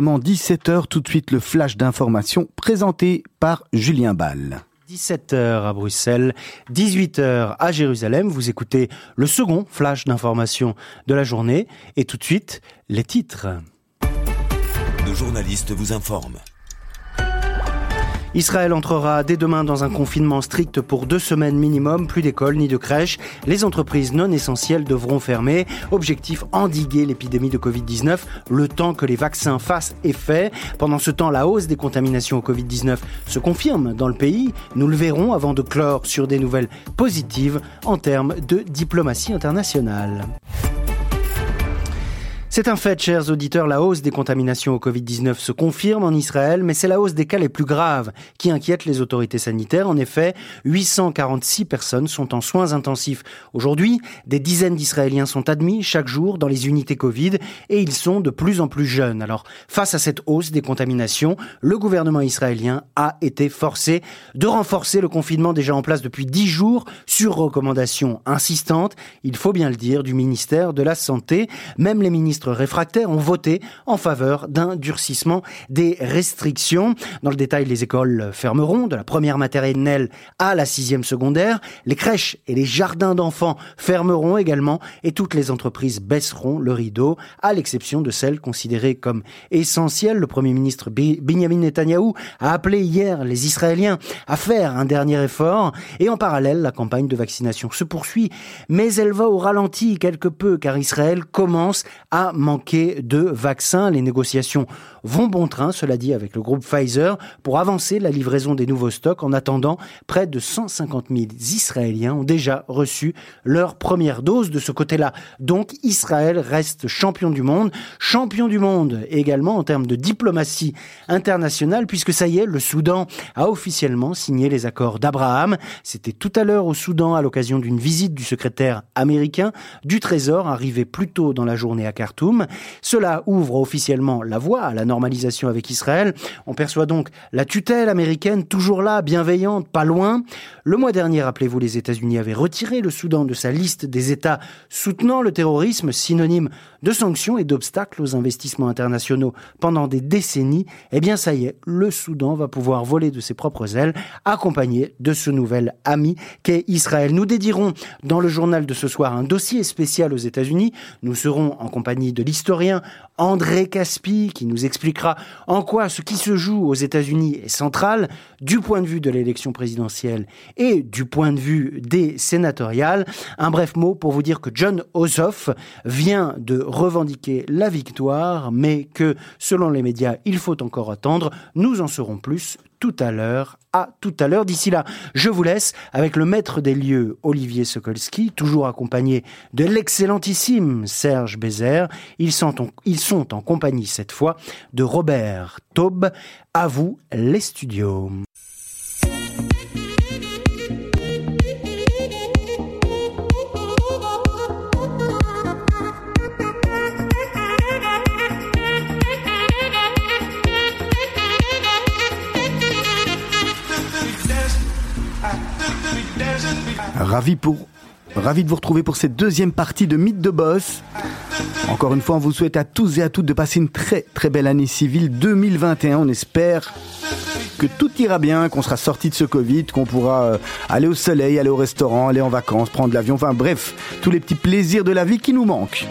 17h, tout de suite le flash d'information présenté par Julien Ball. 17h à Bruxelles, 18h à Jérusalem. Vous écoutez le second flash d'information de la journée. Et tout de suite, les titres. Nos journalistes vous informent. Israël entrera dès demain dans un confinement strict pour deux semaines minimum, plus d'écoles ni de crèches. Les entreprises non essentielles devront fermer. Objectif endiguer l'épidémie de Covid-19 le temps que les vaccins fassent effet. Pendant ce temps, la hausse des contaminations au Covid-19 se confirme dans le pays. Nous le verrons avant de clore sur des nouvelles positives en termes de diplomatie internationale. C'est un fait, chers auditeurs, la hausse des contaminations au Covid-19 se confirme en Israël, mais c'est la hausse des cas les plus graves qui inquiète les autorités sanitaires. En effet, 846 personnes sont en soins intensifs. Aujourd'hui, des dizaines d'Israéliens sont admis chaque jour dans les unités Covid et ils sont de plus en plus jeunes. Alors, face à cette hausse des contaminations, le gouvernement israélien a été forcé de renforcer le confinement déjà en place depuis 10 jours sur recommandation insistante, il faut bien le dire, du ministère de la Santé. Même les ministres réfractaires ont voté en faveur d'un durcissement des restrictions. Dans le détail, les écoles fermeront de la première maternelle à la sixième secondaire. Les crèches et les jardins d'enfants fermeront également et toutes les entreprises baisseront le rideau, à l'exception de celles considérées comme essentielles. Le Premier ministre Benjamin Netanyahou a appelé hier les Israéliens à faire un dernier effort et en parallèle, la campagne de vaccination se poursuit, mais elle va au ralenti quelque peu car Israël commence à manquer de vaccins. Les négociations vont bon train, cela dit, avec le groupe Pfizer pour avancer la livraison des nouveaux stocks. En attendant, près de 150 000 Israéliens ont déjà reçu leur première dose de ce côté-là. Donc Israël reste champion du monde, champion du monde également en termes de diplomatie internationale, puisque ça y est, le Soudan a officiellement signé les accords d'Abraham. C'était tout à l'heure au Soudan à l'occasion d'une visite du secrétaire américain du Trésor arrivé plus tôt dans la journée à Khartoum. Cela ouvre officiellement la voie à la normalisation avec Israël. On perçoit donc la tutelle américaine toujours là, bienveillante, pas loin. Le mois dernier, rappelez-vous, les États-Unis avaient retiré le Soudan de sa liste des États soutenant le terrorisme, synonyme de sanctions et d'obstacles aux investissements internationaux pendant des décennies. Eh bien, ça y est, le Soudan va pouvoir voler de ses propres ailes, accompagné de ce nouvel ami qu'est Israël. Nous dédierons dans le journal de ce soir un dossier spécial aux États-Unis. Nous serons en compagnie de l'historien André Caspi, qui nous expliquera en quoi ce qui se joue aux États-Unis est central du point de vue de l'élection présidentielle et du point de vue des sénatoriales. Un bref mot pour vous dire que John Ossoff vient de revendiquer la victoire, mais que selon les médias, il faut encore attendre. Nous en saurons plus tout à l'heure. À tout à l'heure. D'ici là, je vous laisse avec le maître des lieux, Olivier Sokolski, toujours accompagné de l'excellentissime Serge Bézère. Ils sont, en, compagnie cette fois de Robert Taube. À vous, les studios. Ravi, pour, de vous retrouver pour cette deuxième partie de Mythe de Boss. Encore une fois, on vous souhaite à tous et à toutes de passer une très très belle année civile 2021. On espère que tout ira bien, qu'on sera sorti de ce Covid, qu'on pourra euh, aller au soleil, aller au restaurant, aller en vacances, prendre l'avion, enfin bref, tous les petits plaisirs de la vie qui nous manquent.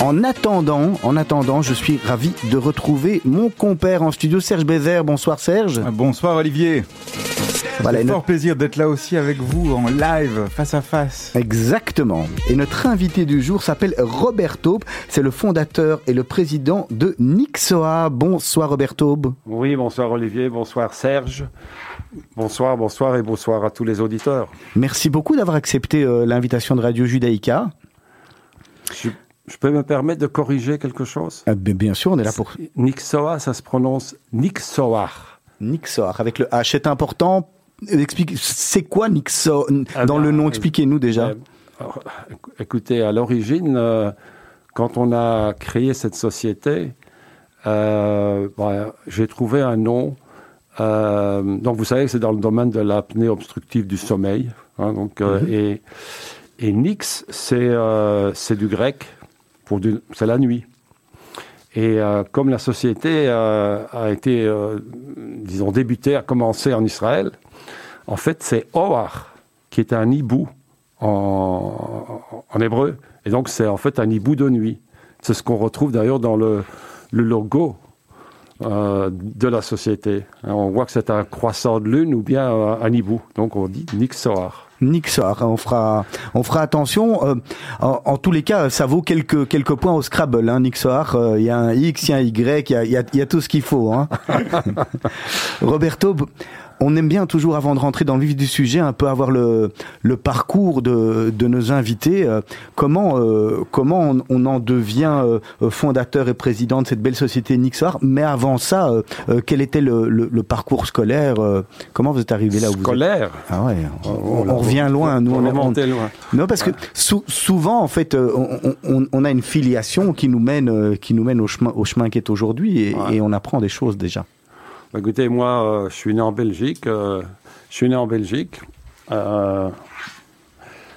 En attendant, en attendant, je suis ravi de retrouver mon compère en studio, Serge Bézère. Bonsoir Serge. Bonsoir Olivier. Voilà, fort plaisir d'être là aussi avec vous en live, face à face. Exactement. Et notre invité du jour s'appelle Robert Taube. C'est le fondateur et le président de Nixoa. Bonsoir Robert Taube. Oui, bonsoir Olivier, bonsoir Serge. Bonsoir, bonsoir et bonsoir à tous les auditeurs. Merci beaucoup d'avoir accepté euh, l'invitation de Radio Judaïka. Je, peux me permettre de corriger quelque chose? Ah, Bien sûr, on est là pour... Nixoa, ça se prononce Nixoar. Nixoar, avec le H. C'est important c'est quoi Nixo ah dans le nom Expliquez-nous déjà. Euh, écoutez, à l'origine, euh, quand on a créé cette société, euh, j'ai trouvé un nom. donc, vous savez que c'est dans le domaine de l'apnée obstructive du sommeil. Hein, donc, mhm. et, et Nix, c'est du grec, pour c'est la nuit. Et euh, comme la société euh, a été, euh, disons, débutée, a commencé en Israël, en fait, c'est Ohar, qui est un hibou en, en hébreu. Et donc, c'est en fait un hibou de nuit. C'est ce qu'on retrouve d'ailleurs dans le, le logo euh, de la société. On voit que c'est un croissant de lune ou bien un hibou. Donc, on dit Nixoar. Nixar, on fera, on fera attention. Euh, en, en, tous les cas, ça vaut quelques quelques points au Scrabble. Hein, euh, il y a un X, il y a un Y, il y a, y, a, y a, tout ce qu'il faut. Hein. Roberto, on aime bien toujours, avant de rentrer dans le vif du sujet, un peu avoir le, le parcours de, de nos invités. Euh, comment euh, comment on, on, en devient euh, fondateur et président de cette belle société Nixar Mais avant ça, quel était le, le, le parcours scolaire Comment vous êtes arrivé là où Scolaire vous êtes... Ah ouais, on, on, revient loin. Nous, on, est loin. Non, parce que sou, souvent, en fait, on, on, a une filiation qui nous mène, qui nous mène au chemin, au chemin qui est aujourd'hui, et, ouais. et on apprend des choses déjà. Bah, écoutez, moi, euh, je suis né en Belgique. Euh, je suis né en Belgique, euh,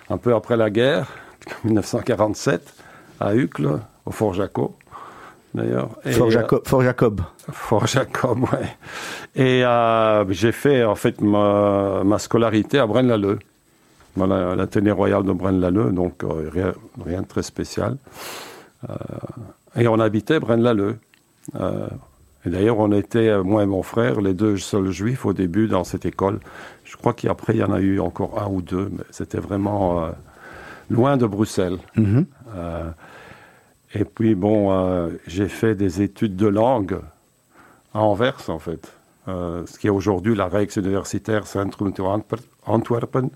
un peu après la guerre, 1947, à Uccle, au Fort Jacob, d'ailleurs. Fort, Jacob, Fort Jacob. Fort Jacob, ouais. Et j'ai fait, en fait, ma, ma scolarité à Braine-l'Alleud, la, la tenue royale de Braine-l'Alleud, donc rien, rien, de très spécial. et on habitait Braine-l'Alleud. D'ailleurs, on était, moi et mon frère, les deux seuls juifs au début dans cette école. Je crois qu'après, il y en a eu encore un ou deux, mais c'était vraiment euh, loin de Bruxelles. Mm -hmm. euh, et puis, bon, euh, j'ai fait des études de langue à Anvers, en fait. Euh, ce qui est aujourd'hui la Rijksuniversitaire Centrum to Antwerpen.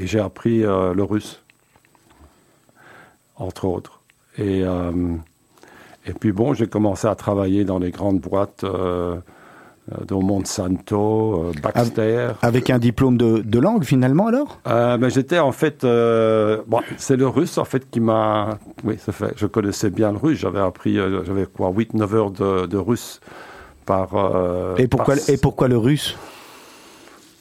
et j'ai appris le russe, entre autres. Et et puis bon, j'ai commencé à travailler dans les grandes boîtes euh, de Monsanto, euh, Baxter. Avec un diplôme de, de langue finalement alors? Euh, ben, J'étais en fait, euh, bon, c'est le russe en fait qui m'a, oui, ça fait, je connaissais bien le russe. J'avais appris, euh, j'avais quoi, 8-9 heures de, de, russe par. Euh, et pourquoi par... et pourquoi le russe?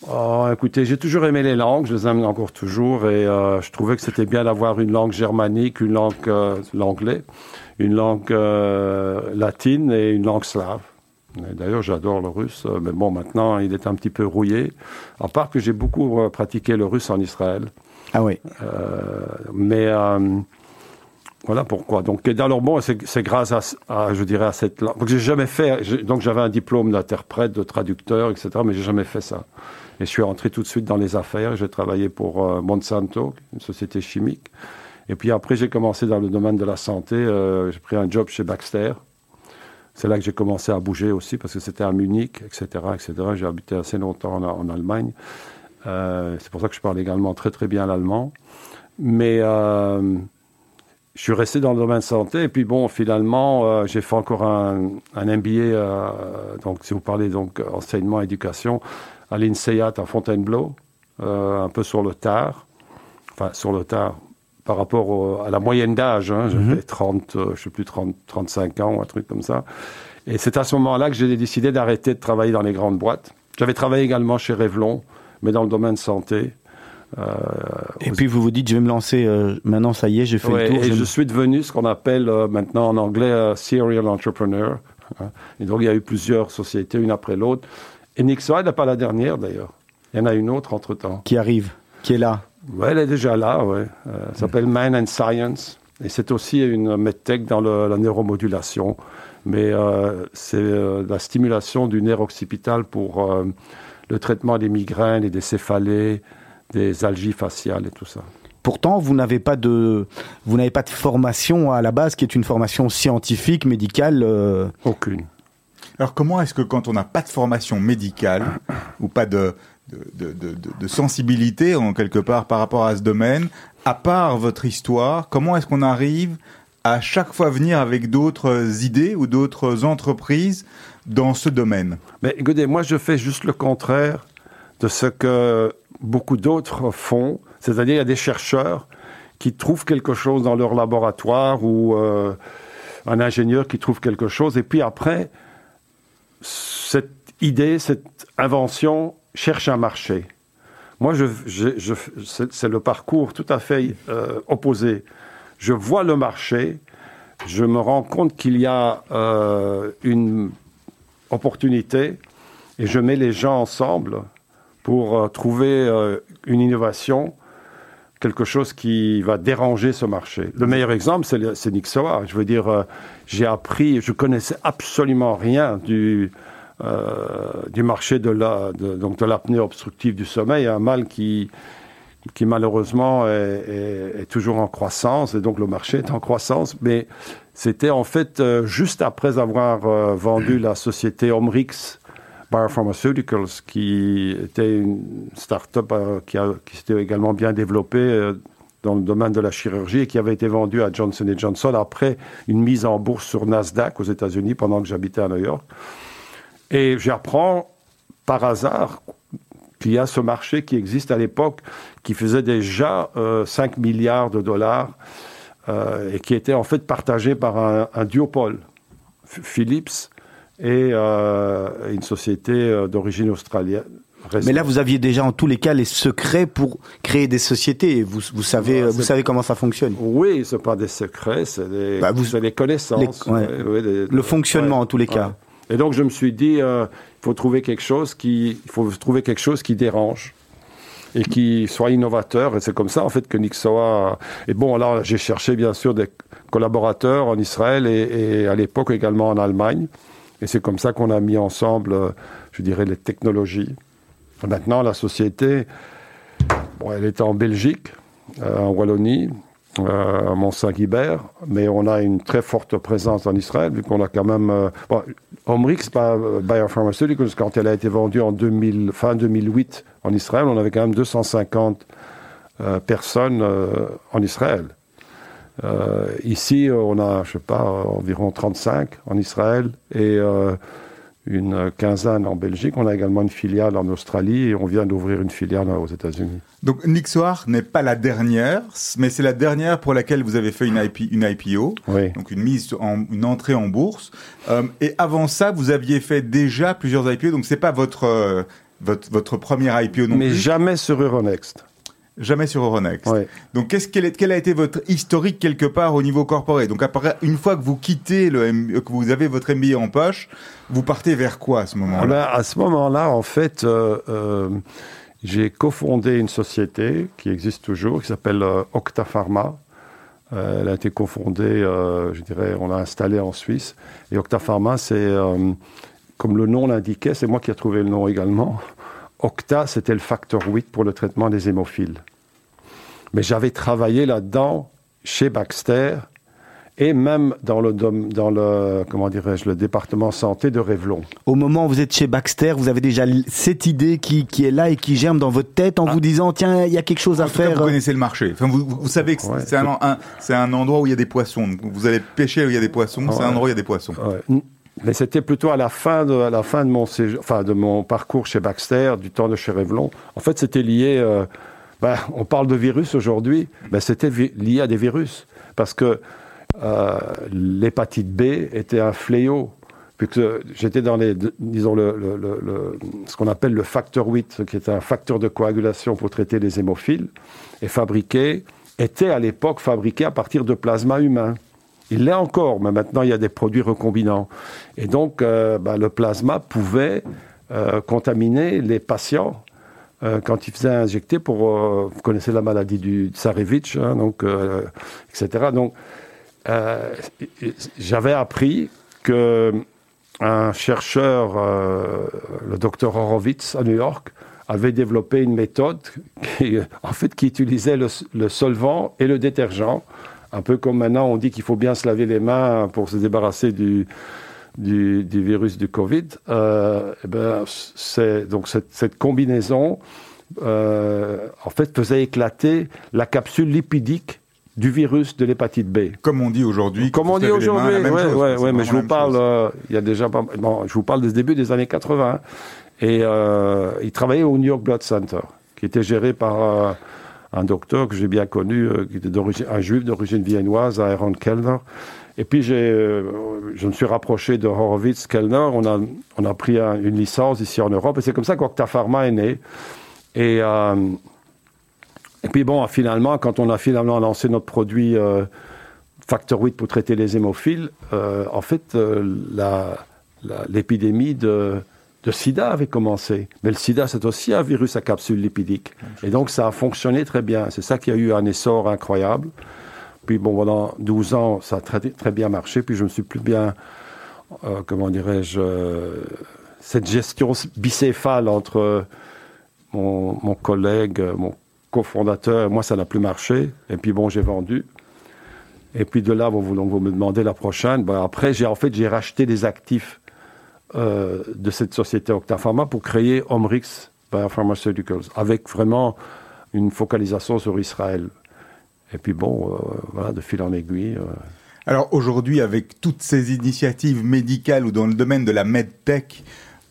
Oh, écoutez, j'ai toujours aimé les langues, je les aime encore toujours, et euh, je trouvais que c'était bien d'avoir une langue germanique, une langue, euh, l'anglais, une langue euh, latine et une langue slave. D'ailleurs, j'adore le russe, mais bon, maintenant, il est un petit peu rouillé. À part que j'ai beaucoup euh, pratiqué le russe en Israël. Ah oui. Euh, mais euh, voilà pourquoi. Donc, alors bon, c'est grâce à, à, je dirais, à cette langue. Donc, j'ai jamais fait. Donc, j'avais un diplôme d'interprète, de traducteur, etc. Mais j'ai jamais fait ça. Et je suis rentré tout de suite dans les affaires. J'ai travaillé pour euh, Monsanto, une société chimique. Et puis après, j'ai commencé dans le domaine de la santé. Euh, j'ai pris un job chez Baxter. C'est là que j'ai commencé à bouger aussi, parce que c'était à Munich, etc. etc. J'ai habité assez longtemps en, Allemagne. Euh, c'est pour ça que je parle également très très bien l'allemand. Mais euh, je suis resté dans le domaine santé. Et puis bon, finalement, j'ai fait encore un, un MBA. donc, si vous parlez donc enseignement, éducation, à l'INSEAD à Fontainebleau, un peu sur le tard. Enfin, sur le tard, par rapport au, à la moyenne d'âge. Hein, Mhm. J'avais 30, euh, je sais plus, 30, 35 ans, un truc comme ça. Et c'est à ce moment-là que j'ai décidé d'arrêter de travailler dans les grandes boîtes. J'avais travaillé également chez Revlon, mais dans le domaine santé. Euh, et puis vous vous dites, je vais me lancer, euh, maintenant ça y est, j'ai fait ouais, le tour. Et je me... suis devenu ce qu'on appelle euh, maintenant en anglais serial entrepreneur. Hein. Et donc il y a eu plusieurs sociétés, une après l'autre. Et Nixon n'est pas la dernière d'ailleurs. Il y en a une autre entre-temps. Qui arrive, qui est là. Ouais, elle est déjà là, ouais. Euh, ça s'appelle Man and Science. Et c'est aussi une medtech dans le, la neuromodulation. Mais euh, c'est euh, la stimulation du nerf occipital pour euh, le traitement des migraines et des céphalées, des algies faciales et tout ça. Pourtant, vous n'avez pas de, vous n'avez pas de formation à la base qui est une formation scientifique, médicale. Euh... Aucune. Alors comment est-ce que quand on n'a pas de formation médicale ou pas de, de, sensibilité en quelque part par rapport à ce domaine, à part votre histoire, comment est-ce qu'on arrive à chaque fois venir avec d'autres idées ou d'autres entreprises dans ce domaine? Mais écoutez, moi je fais juste le contraire de ce que beaucoup d'autres font, c'est-à-dire il y a des chercheurs qui trouvent quelque chose dans leur laboratoire ou euh, un ingénieur qui trouve quelque chose. Et puis après cette idée, cette invention cherche un marché. Moi, c'est le parcours tout à fait euh, opposé. Je vois le marché, je me rends compte qu'il y a euh, une opportunité et je mets les gens ensemble pour euh, trouver une innovation, quelque chose qui va déranger ce marché. Le meilleur exemple, c'est Nixoa. Je veux dire, j'ai appris, je connaissais absolument rien du, du marché de la, donc de l'apnée obstructive du sommeil, un mal qui, qui malheureusement est, toujours en croissance, et donc le marché est en croissance, mais c'était en fait euh, juste après avoir euh, vendu la société Omrix Biopharmaceuticals, qui était une start-up euh, qui, qui s'était également bien développée euh, dans le domaine de la chirurgie et qui avait été vendue à Johnson Johnson après une mise en bourse sur Nasdaq aux États-Unis pendant que j'habitais à New York. Et j'apprends par hasard qu'il y a ce marché qui existe à l'époque, qui faisait déjà euh, 5 milliards de dollars euh, et qui était en fait partagé par un, un duopole, Philips et euh, une société euh, d'origine australienne. Mais là, vous aviez déjà en tous les cas les secrets pour créer des sociétés. Vous, vous savez, Ouais, vous savez comment ça fonctionne. Oui, ce pas des secrets, c'est des, Bah, vous- connaissances. les- ouais. ouais, ouais, des- Le fonctionnement en tous les cas. Et donc je me suis dit, euh, il faut trouver quelque chose qui, il faut trouver quelque chose qui dérange et qui soit innovateur. Et c'est comme ça en fait que Nixoa. Et bon, là j'ai cherché bien sûr des collaborateurs en Israël et, à l'époque également en Allemagne. Et c'est comme ça qu'on a mis ensemble, euh, je dirais, les technologies. Maintenant, la société, bon, elle était en Belgique, euh, en Wallonie, euh, Mont-Saint-Guibert, mais on a une très forte présence en Israël, vu qu'on a quand même... Euh, bon, Omrix Bio- Biopharmaceuticals, quand elle a été vendue en 2000, fin 2008 en Israël, on avait quand même 250 euh, personnes euh, en Israël. Ici, on a, je sais pas, environ 35 en Israël et une quinzaine en Belgique. On a également une filiale en Australie et on vient d'ouvrir une filiale aux États-Unis. Donc Nixoar n'est pas la dernière, mais c'est la dernière pour laquelle vous avez fait une, IP, une IPO, Oui. donc une mise en une entrée en bourse. Euh, et avant ça, vous aviez fait déjà plusieurs IPO, donc c'est pas votre euh, votre votre première IPO non Mais plus. jamais sur Euronext. Jamais sur Euronext. Ouais. Donc, qu'est-ce quel, a été votre historique quelque part au niveau corporate? Donc, après, une fois que vous quittez le, que vous avez votre MBA en poche, vous partez vers quoi à ce moment-là? À ce moment-là, en fait, euh, euh, j'ai cofondé une société qui existe toujours, qui s'appelle euh, Octa Pharma. Euh, elle a été cofondée, je dirais, on l'a installée en Suisse. Et Octa Pharma, c'est, comme le nom l'indiquait, c'est moi qui ai trouvé le nom également. Octa, c'était le facteur 8 pour le traitement des hémophiles. Mais j'avais travaillé là-dedans chez Baxter et même dans le, dom- dans le comment dirais-je, le département santé de Revlon. Au moment où vous êtes chez Baxter, vous avez déjà cette idée qui, qui est là et qui germe dans votre tête en Ah. vous disant tiens, il y a quelque chose à cas, faire. vous connaissez le marché. Enfin, vous, vous savez que Ouais. c'est un, un- c'est un endroit où il y a des poissons. Vous allez pêcher où il y a des poissons. C'est Ouais. un endroit où il y a des poissons. Ouais. Mais c'était plutôt à la fin de, à la fin de mon enfin de mon parcours chez Baxter, du temps de chez Revlon. En fait, c'était lié. euh, ben, on parle de virus aujourd'hui, ben, c'était lié à des virus parce que euh, l'hépatite B était un fléau. Puisque j'étais dans les, disons le, le- le- ce qu'on appelle le facteur 8, ce qui est un facteur de coagulation pour traiter les hémophiles, est fabriqué, était à l'époque fabriqué à partir de plasma humain. Il l'est encore, mais maintenant il y a des produits recombinants. Et donc euh, ben, le plasma pouvait euh, contaminer les patients euh, quand ils faisaient injecter pour, vous connaissez la maladie du Tsarevitch, hein, donc, etc. Donc j'avais appris que un chercheur, le docteur Horowitz à New York, avait développé une méthode qui, en fait, qui utilisait le solvant et le détergent, un peu comme maintenant on dit qu'il faut bien se laver les mains pour se débarrasser du, du, du virus du Covid. Euh, eh ben, c'est donc cette, cette combinaison, euh, en fait, faisait éclater la capsule lipidique du virus de l'hépatite B. Comme on dit aujourd'hui. Comme on dit aujourd'hui, ouais, ouais, mais je vous parle, euh, il y a déjà pas, bon, je vous parle des débuts des années 80. Et euh, il travaillait au New York Blood Center, qui était géré par un docteur que j'ai bien connu, euh, qui était un juif d'origine viennoise, Aaron Kellner. Et puis euh, je me suis rapproché de Horowitz Kellner. On a, on a pris un- une licence ici en Europe, et c'est comme ça qu'Octa Pharma est né. Et euh, et puis bon, finalement, quand on a finalement lancé notre produit facteur 8 pour traiter les hémophiles, en fait, l'épidémie de, de sida avait commencé. Mais le sida, c'est aussi un virus à capsule lipidique. Et donc, ça a fonctionné très bien. C'est ça qui a eu un essor incroyable. Puis, bon, pendant 12 ans, ça a très, très bien marché. Puis, je me suis plus bien, euh, comment dirais-je, euh, cette gestion bicéphale entre mon, mon collègue, mon cofondateur, moi, ça n'a plus marché. Et puis, bon, j'ai vendu. Et puis de là, vous, vous me demandez la prochaine. Ben, après, j'ai en fait j'ai racheté des actifs euh, de cette société Octapharma pour créer Omrix Biopharmaceuticals, avec vraiment une focalisation sur Israël. Et puis bon, euh, voilà, de fil en aiguille. euh, Alors aujourd'hui, avec toutes ces initiatives médicales ou dans le domaine de la medtech,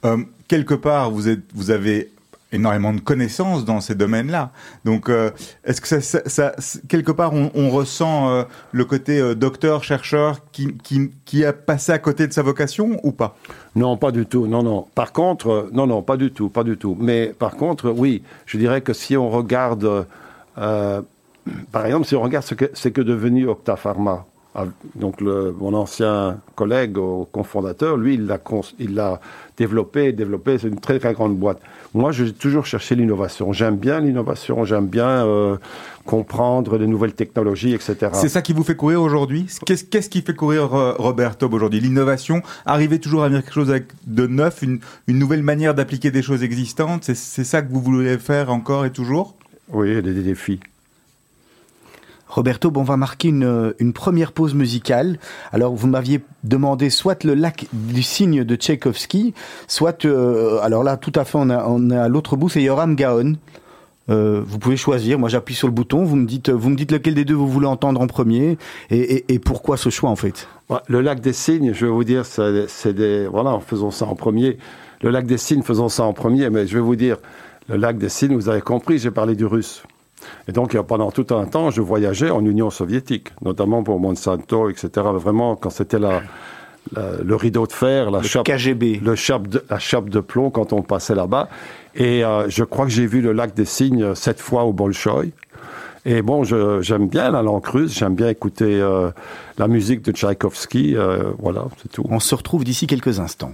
euh, quelque part, vous, êtes, vous avez énormément de connaissances dans ces domaines-là. Donc, euh, est-ce que ça, quelque part, on, ressent euh, le côté euh, docteur, chercheur qui, qui, a passé à côté de sa vocation ou pas? Non, pas du tout. Non, non. Par contre, non, non, pas du tout, pas du tout. Mais par contre, oui, je dirais que si on regarde, par exemple, si on regarde ce que c'est que devenu Octa Pharma, ah, donc mon ancien collègue au cofondateur, lui, il l'a il l'a développé, développé. C'est une très très grande boîte. Moi, j'ai toujours cherché l'innovation. J'aime bien l'innovation. J'aime bien euh, comprendre les nouvelles technologies, etc. C'est ça qui vous fait courir aujourd'hui? Qu'est-ce qui fait courir euh, Robert Taub aujourd'hui? L'innovation Arriver toujours à venir quelque chose de neuf, une, une nouvelle manière d'appliquer des choses existantes C'est ça que vous voulez faire encore et toujours? Oui, il y a des défis. Roberto, bon, on va marquer une, une première pause musicale. Alors, vous m'aviez demandé soit le lac du cygne de Tchaïkovski, soit, euh, alors là, tout à fait, on, est à l'autre bout, c'est Yoram Gaon. Euh, vous pouvez choisir. Moi, j'appuie sur le bouton. Vous me dites, vous me dites lequel des deux vous voulez entendre en premier et, pourquoi ce choix en fait? Le lac des Cygnes, je vais vous dire, c'est des. Voilà, faisons ça en premier. Le lac des Cygnes, faisons ça en premier, mais je vais vous dire, le lac des Cygnes, vous avez compris, j'ai parlé du russe. Et donc, pendant tout un temps, je voyageais en Union soviétique, notamment pour Monsanto, etc. Vraiment, quand c'était la, la- le rideau de fer, la Le chape, KGB. le chape de, la chape de plomb quand on passait là-bas. Et euh, je crois que j'ai vu le lac des Cygnes sept fois au Bolchoï. Et bon, j'aime bien la langue russe, j'aime bien écouter euh, la musique de Tchaïkovski. euh, voilà, c'est tout. On se retrouve d'ici quelques instants.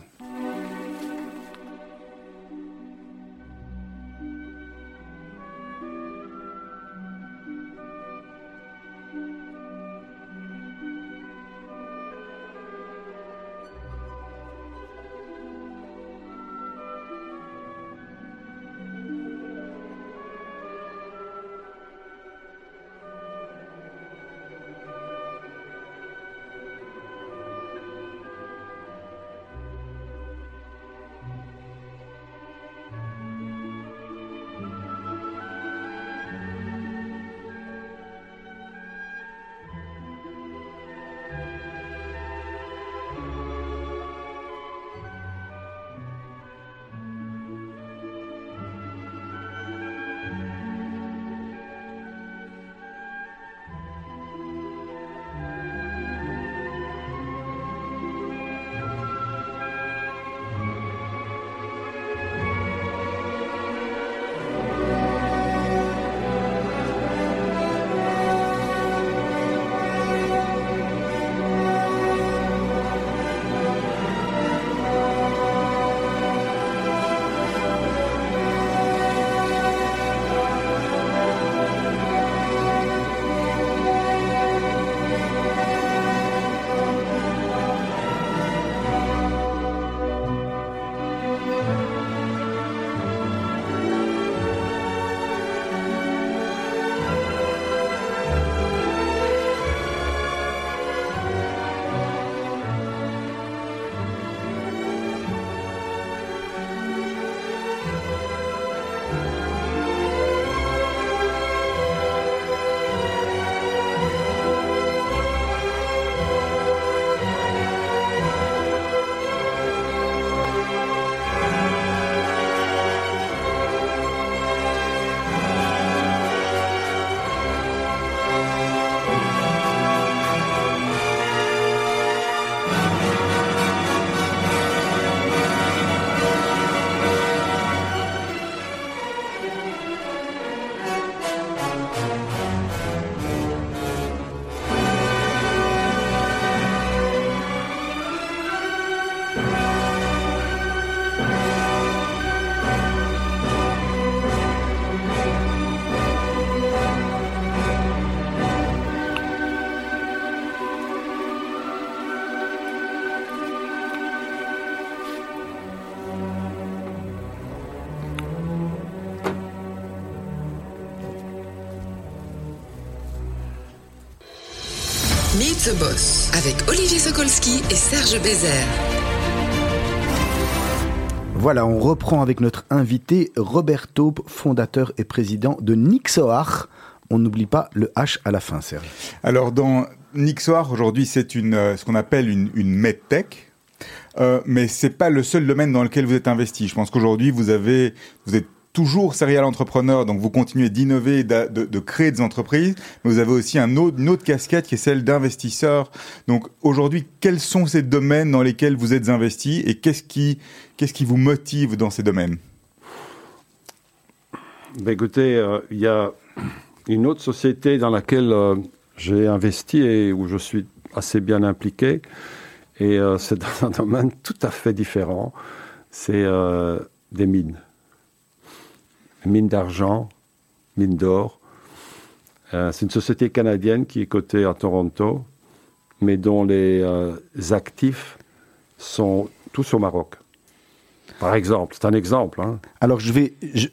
The Boss avec Olivier Sokolski et Serge Bézère. Voilà, on reprend avec notre invité Robert Taupe, fondateur et président de Nixoar. On n'oublie pas le H à la fin, Serge. Alors dans Nixoar, aujourd'hui, c'est une euh, ce qu'on appelle une, une medtech. Euh, mais c'est pas le seul domaine dans lequel vous êtes investi. Je pense qu'aujourd'hui, vous avez, vous êtes toujours serial entrepreneur, donc vous continuez d'innover, de, créer des entreprises, mais vous avez aussi une autre casquette qui est celle d'investisseur. Donc aujourd'hui, quels sont ces domaines dans lesquels vous êtes investi et qu'est-ce qui, vous motive dans ces domaines? Ben Écoutez, euh, il y a une autre société dans laquelle euh, j'ai investi et où je suis assez bien impliqué, et euh, c'est dans un domaine tout à fait différent. C'est des mines mine d'argent, mine d'or. Euh, c'est une société canadienne qui est cotée à Toronto, mais dont les euh, actifs sont tous au Maroc. Par exemple, c'est un exemple. Hein. Alors je vais, je...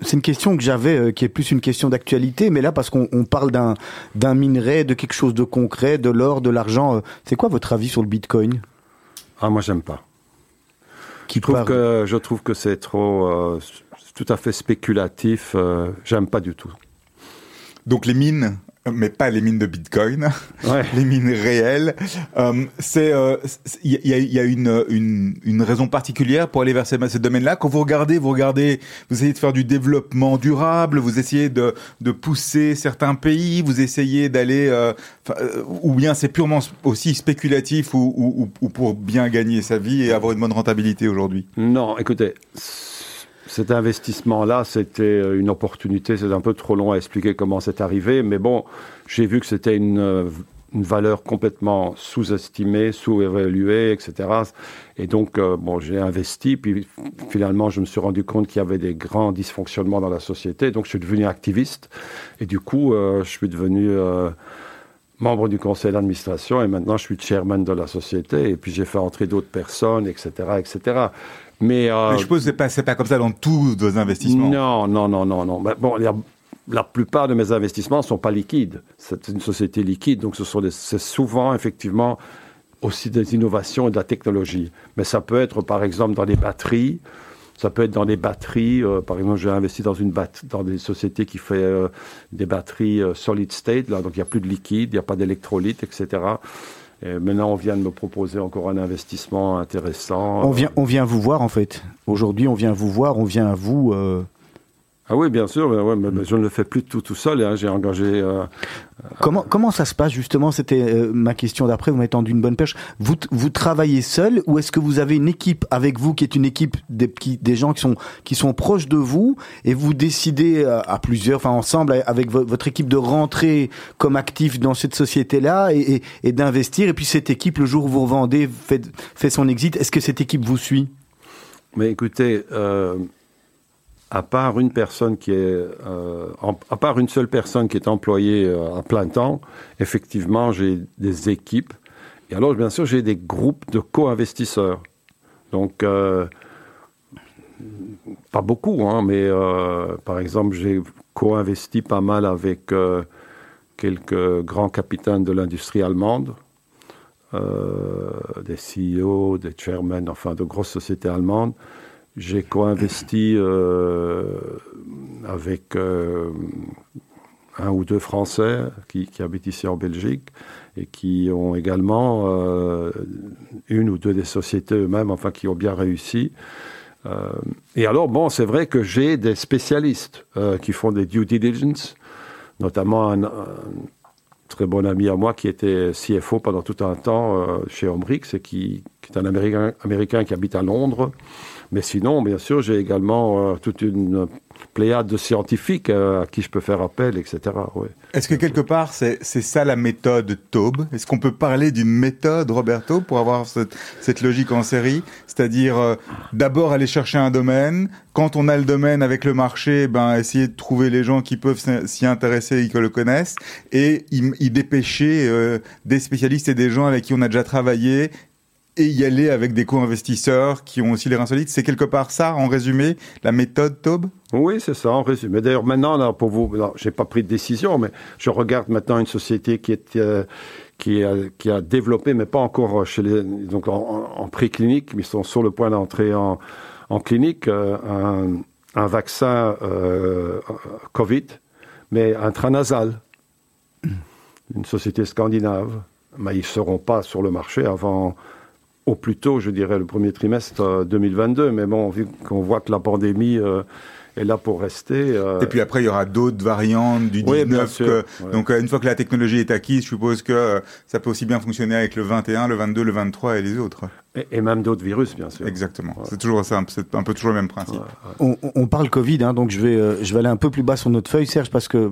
c'est une question que j'avais, euh, qui est plus une question d'actualité, mais là parce qu'on on parle d'un d'un minerai, de quelque chose de concret, de l'or, de l'argent. euh, c'est quoi votre avis sur le Bitcoin? Ah, moi, j'aime pas. Qui Je trouve part- que, je trouve que c'est trop, euh, tout à fait spéculatif. euh, j'aime pas du tout. Donc les mines, mais pas les mines de Bitcoin, Ouais. les mines réelles. Euh, c'est, euh, il y a, il y a une, une, une raison particulière pour aller vers ce, ce domaine-là. Quand vous regardez, vous regardez, vous essayez de faire du développement durable, vous essayez de, de pousser certains pays, vous essayez d'aller, euh, euh, ou bien c'est purement aussi spéculatif ou- ou pour bien gagner sa vie et avoir une bonne rentabilité aujourd'hui? Non, écoutez, cet investissement-là, c'était une opportunité. C'est un peu trop long à expliquer comment c'est arrivé, mais bon, j'ai vu que c'était une, une valeur complètement sous-estimée, sous-évaluée, etc. Et donc, euh, bon, j'ai investi, puis finalement, je me suis rendu compte qu'il y avait des grands dysfonctionnements dans la société, donc je suis devenu activiste. Et du coup, euh, je suis devenu euh, membre du conseil d'administration et maintenant je suis chairman de la société et puis j'ai fait entrer d'autres personnes, etc., etc. Mais, euh, Mais je suppose que pas, c'est pas comme ça dans tous vos investissements. non, non, non, non, non. Ben, bon, la, la plupart de mes investissements ne sont pas liquides. C'est une société liquide, donc ce sont des- c'est souvent effectivement aussi des innovations et de la technologie. Mais ça peut être par exemple dans les batteries. Ça peut être dans les batteries. euh, par exemple, j'ai investi dans une bat- dans des sociétés qui fait euh, des batteries euh, solid state. Là, donc il n'y a plus de liquide, il n'y a pas d'électrolyte, etc. Maintenant, on vient de me proposer encore un investissement intéressant. On vient, on vient vous voir en fait. Aujourd'hui, on vient vous voir, on vient à vous. euh, Ah oui, bien sûr, mais, ouais, mais- mais je ne le fais plus tout tout seul. hein. J'ai engagé. euh, Comment, comment ça se passe justement C'était euh, ma question d'après. Vous m'avez tendu une bonne perche. Vous, vous travaillez seul ou est-ce que vous avez une équipe avec vous qui est une équipe des, qui- des gens qui sont, qui sont proches de vous et vous décidez euh, à plusieurs, enfin ensemble avec vo- votre équipe de rentrer comme actif dans cette société-là et, et- et d'investir et puis cette équipe le jour où vous revendez fait, fait son exit. Est-ce que cette équipe vous suit? Mais écoutez, euh, à part une personne qui est, euh, à part une seule personne qui est employée euh, à plein temps, effectivement, j'ai des équipes. Et alors, bien sûr, j'ai des groupes de co-investisseurs. Donc, euh, pas beaucoup, hein, mais par exemple, j'ai co-investi pas mal avec quelques grands capitaines de l'industrie allemande, des CEO, des chairmen, enfin de grosses sociétés allemandes. J'ai co-investi euh, avec euh, un ou deux Français qui, qui habitent ici en Belgique et qui ont également euh, une ou deux des sociétés eux-mêmes, enfin qui ont bien réussi. Et alors, bon, c'est vrai que j'ai des spécialistes qui font des due diligence, notamment un, un très bon ami à moi qui était CFO pendant tout un temps chez Omrix et qui, qui est un Américain, Américain qui habite à Londres. Mais sinon, bien sûr, j'ai également euh, toute une pléiade de scientifiques euh, à qui je peux faire appel, etc. ouais. Est-ce que quelque part, c'est ça la méthode Taube? Est-ce qu'on peut parler d'une méthode Robert Taube pour avoir cette, cette logique en série? C'est-à-dire euh, d'abord aller chercher un domaine, quand on a le domaine avec le marché, ben essayer de trouver les gens qui peuvent s'y- intéresser et qui le connaissent, et y, dépêcher des spécialistes et des gens avec qui on a déjà travaillé et y aller avec des co-investisseurs qui ont aussi les reins solides. C'est quelque part ça, en résumé, la méthode Taube? Oui, c'est ça, en résumé. D'ailleurs, maintenant, là, pour vous, je n'ai pas pris de décision, mais je regarde maintenant une société qui est, euh, qui a, qui a développé, mais pas encore chez les, donc en, en préclinique, mais ils sont sur le point d'entrer en, en clinique, euh, un, un vaccin euh, Covid, mais intranasal. Une société scandinave. Mais ils ne seront pas sur le marché avant, au plus tôt, je dirais, le premier trimestre euh, 2022. Mais bon, vu qu'on voit que la pandémie euh, est là pour rester. euh, Et puis après, il y aura d'autres variantes du 19. Oui, bien sûr, que- ouais. Donc, euh, une fois que la technologie est acquise, je suppose que euh, ça peut aussi bien fonctionner avec le 21, le 22, le 23 et les autres. Et, et même d'autres virus, bien sûr. Exactement. C'est toujours ça, c'est un peu toujours le même principe. On, on- on parle Covid, hein, donc je vais, euh, je vais aller un peu plus bas sur notre feuille, Serge, parce que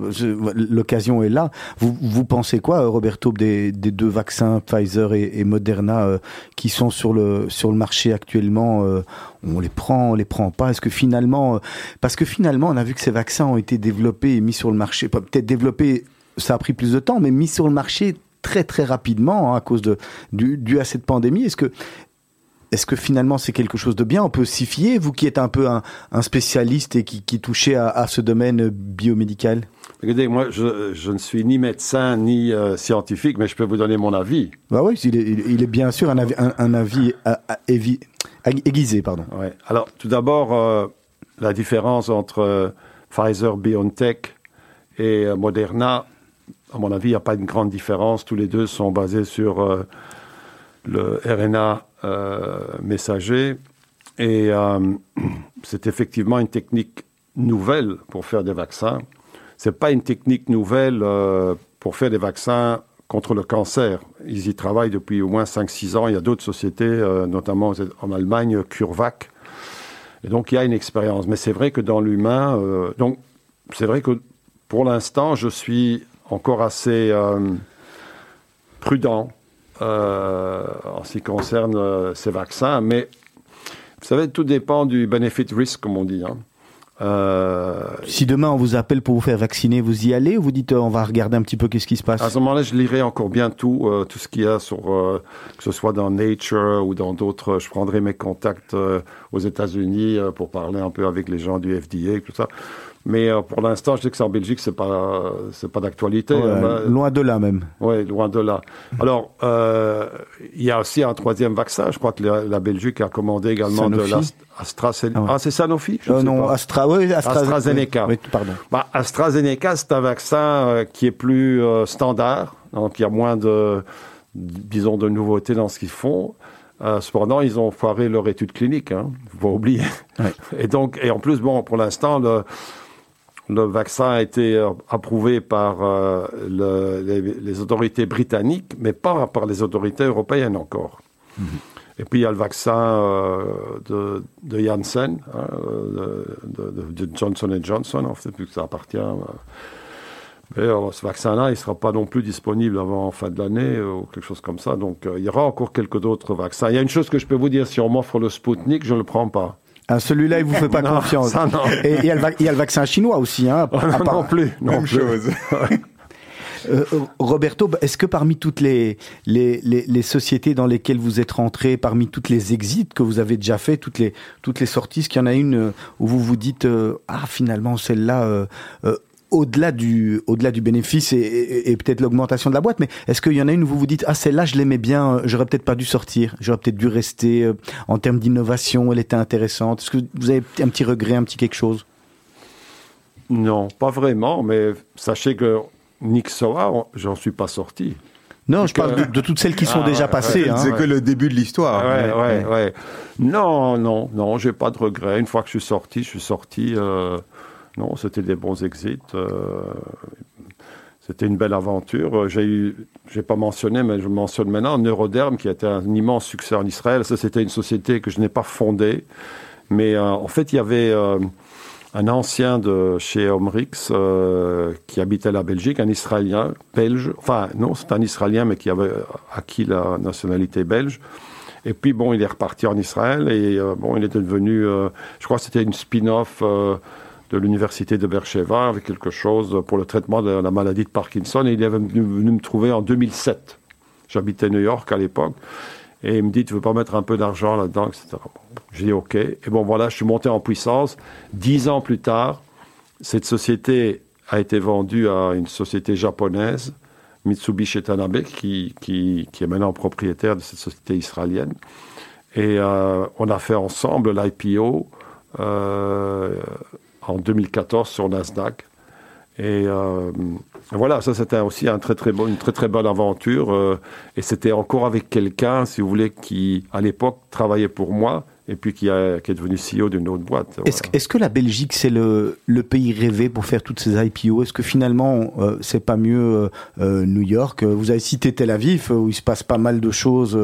l'occasion est là. Vous, vous pensez quoi, euh, Roberto, des, des deux vaccins Pfizer et, et Moderna euh, qui sont sur le sur le marché actuellement euh, On les prend, on les prend pas? Est-ce que finalement, euh, parce que finalement, on a vu que ces vaccins ont été développés et mis sur le marché, peut-être développés, ça a pris plus de temps, mais mis sur le marché très très rapidement hein, à cause de dû, dû à cette pandémie. Est-ce que est-ce que finalement c'est quelque chose de bien? On peut s'y fier, vous qui êtes un peu un, un spécialiste et qui, qui touchez à, à ce domaine biomédical? Regardez, moi, je, je ne suis ni médecin ni euh, scientifique, mais je peux vous donner mon avis. Bah oui, il est, il bien sûr un avis, un, un avis à- à- évi- à- aiguisé, pardon. Ouais. Alors, tout d'abord, euh, la différence entre euh, Pfizer, BioNTech et Moderna, à mon avis, il n'y a pas une grande différence. Tous les deux sont basés sur le RNA euh, messager. Et euh, c'est effectivement une technique nouvelle pour faire des vaccins. Ce n'est pas une technique nouvelle euh, pour faire des vaccins contre le cancer. Ils y travaillent depuis au moins 5-6 ans. Il y a d'autres sociétés, notamment en Allemagne, CureVac. Et donc, il y a une expérience. Mais c'est vrai que dans l'humain, donc, c'est vrai que pour l'instant, je suis encore assez prudent euh, en ce qui concerne euh, ces vaccins. Mais vous savez, tout dépend du benefit-risk, comme on dit. hein. Euh, Si demain on vous appelle pour vous faire vacciner, vous y allez ou vous dites on va regarder un petit peu qu'est-ce qui se passe? À ce moment-là, je lirai encore bien tout, tout ce qu'il y a sur, que ce soit dans Nature ou dans d'autres. Je prendrai mes contacts aux États-Unis pour parler un peu avec les gens du FDA, tout ça. Mais euh, pour l'instant, je sais que c'est en Belgique, c'est pas, c'est pas d'actualité. Ouais, hein, bah, Loin de là même. oui, loin de là. Alors, euh, il y a aussi un troisième vaccin. Je crois que la, la Belgique a commandé également de l'AstraZeneca. Ah ouais. Ah, c'est Sanofi je Euh, sais non, pas. Astra, oui, Astra- AstraZeneca. Oui, pardon. Bah, AstraZeneca, c'est un vaccin qui est plus standard, donc il y a moins de, disons, de nouveautés dans ce qu'ils font. Cependant, ils ont foiré leur étude clinique, hein, faut oublier. Ouais. Et donc, et en plus, bon, pour l'instant, le, le vaccin a été euh, approuvé par euh, le- les, les autorités britanniques, mais pas par les autorités européennes encore. Et puis il y a le vaccin euh, de, de Janssen, hein, de, de- Johnson Johnson, en fait, puisque ça appartient. Mais euh, ce vaccin-là, il ne sera pas non plus disponible avant fin de l'année ou quelque chose comme ça. Donc il y aura encore quelques autres vaccins. Il y a une chose que je peux vous dire, si on m'offre le Spoutnik, je ne le prends pas. Ah, Celui-là, il vous fait pas Non, confiance. ça, non. Et il y, a le vac- il y a le vaccin chinois aussi. Hein, à non, part- non plus. Non Même plus. chose. Euh, Roberto, bah, est-ce que parmi toutes les, les, les, les sociétés dans lesquelles vous êtes rentré, parmi toutes les exits que vous avez déjà fait, toutes les, toutes les sorties, est-ce qu'il y en a une euh, où vous vous dites euh, ah finalement celle-là euh, euh, au-delà du au-delà du bénéfice et, et- et peut-être l'augmentation de la boîte, mais est-ce qu'il y en a une où vous vous dites ah celle-là je l'aimais bien, euh, j'aurais peut-être pas dû sortir, j'aurais peut-être dû rester euh, en termes d'innovation, elle était intéressante. Est-ce que vous avez un petit regret, un petit quelque chose? Non, pas vraiment, mais sachez que Nixoa, on- j'en suis pas sorti. Non, je parle de, de toutes celles qui sont Ah, déjà ouais, passées. hein. C'est que le début de l'histoire. ouais, ouais, ouais. Non, non, non, j'ai pas de regrets. Une fois que je suis sorti, je suis sorti. euh, non, c'était des bons exits. euh, c'était une belle aventure. Euh, J'ai eu, j'ai pas mentionné, mais je mentionne maintenant Neuroderm, qui a été un immense succès en Israël. Ça, c'était une société que je n'ai pas fondée, mais euh, en fait, il y avait un ancien de chez Omrix qui habitait la Belgique, un Israélien belge. Enfin, non, c'est un Israélien, mais qui avait acquis la nationalité belge. Et puis, bon, il est reparti en Israël et bon, il est devenu, je crois que c'était une spin-off de l'université de Beersheba avec quelque chose pour le traitement de la maladie de Parkinson. Et il est venu, venu me trouver en 2007. J'habitais New York à l'époque. Et il me dit, tu veux pas mettre un peu d'argent là-dedans, etc. Bon, J'ai dit, OK. Et bon, voilà, je suis monté en puissance. Dix ans plus tard, cette société a été vendue à une société japonaise Mitsubishi Tanabe, qui, qui, qui, est maintenant propriétaire de cette société israélienne. Et euh, on a fait ensemble l'IPO euh, en 2014 sur Nasdaq. Et euh, voilà, ça c'était aussi un très, très bon, une très très bonne aventure. Euh, et c'était encore avec quelqu'un, si vous voulez, qui à l'époque travaillait pour moi et puis qui, a, qui est devenu CEO d'une autre boîte. Est-ce Voilà. que la Belgique, c'est le, le pays rêvé pour faire toutes ces IPO Est-ce que finalement, euh, c'est pas mieux euh, euh, New York? Vous avez cité Tel Aviv, où il se passe pas mal de choses,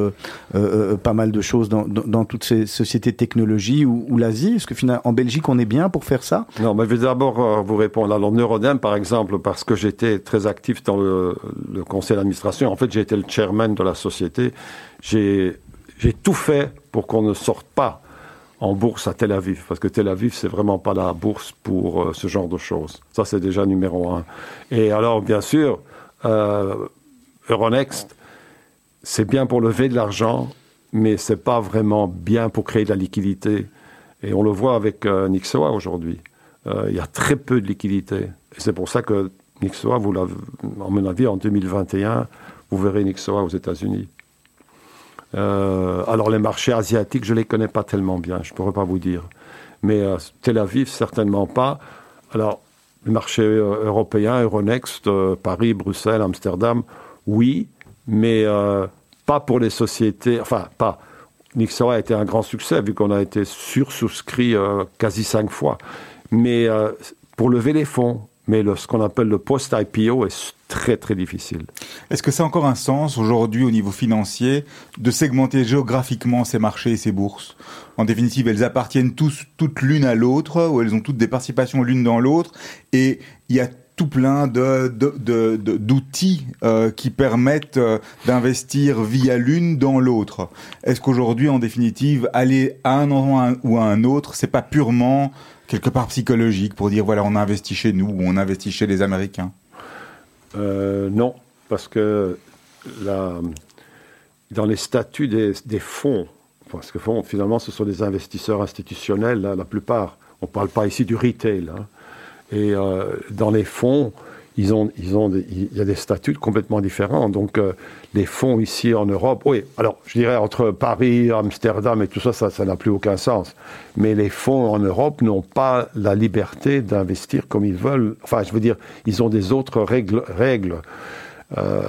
euh, pas mal de choses dans, dans, dans toutes ces sociétés de technologie ou, ou l'Asie. Est-ce que finalement, en Belgique, on est bien pour faire ça? Non, mais je vais d'abord vous répondre. Alors, Neurodem, par exemple, parce que j'étais très actif dans le, le conseil d'administration. En fait, j'ai été le chairman de la société. J'ai j'ai tout fait pour qu'on ne sorte pas en bourse à Tel Aviv, parce que Tel Aviv, c'est vraiment pas la bourse pour euh, ce genre de choses. Ça, c'est déjà numéro un. Et alors, bien sûr, euh, Euronext, c'est bien pour lever de l'argent, mais c'est pas vraiment bien pour créer de la liquidité. Et on le voit avec euh, Nixoa aujourd'hui. Euh, il y a très peu de liquidité. Et c'est pour ça que Nixoa, vous à mon avis, en 2021, vous verrez Nixoa aux États-Unis. Euh, alors les marchés asiatiques, je ne les connais pas tellement bien, je ne pourrais pas vous dire. Mais euh, Tel Aviv, certainement pas. Alors, les marchés euh, européens, Euronext, Paris, Bruxelles, Amsterdam, oui, mais pas pour les sociétés, enfin, pas. Nixoa a été un grand succès, vu qu'on a été sursouscrit quasi cinq fois. Mais pour lever les fonds, mais ce qu'on appelle le post-IPO est très, très difficile. Est-ce que c'est encore un sens aujourd'hui au niveau financier de segmenter géographiquement ces marchés et ces bourses? En définitive, elles appartiennent tous, toutes l'une à l'autre, ou elles ont toutes des participations l'une dans l'autre, et il y a tout plein d'outils euh, qui permettent euh, d'investir via l'une dans l'autre. Est-ce qu'aujourd'hui, en définitive, aller à un endroit ou à un autre, c'est pas purement quelque part psychologique pour dire voilà, on investit chez nous ou on investit chez les Américains Euh, non, parce que la- dans les statuts des, fonds, parce que fonds, finalement, ce sont des investisseurs institutionnels, là, la plupart. On ne parle pas ici du retail. hein. Et euh, dans les fonds, ils ont, ils ont il y a des statuts complètement différents. Donc, euh, les fonds ici en Europe, oui, alors je dirais entre Paris, Amsterdam et tout ça, ça n'a plus aucun sens. Mais les fonds en Europe n'ont pas la liberté d'investir comme ils veulent. Enfin, je veux dire, ils ont des autres règles. règles. Euh,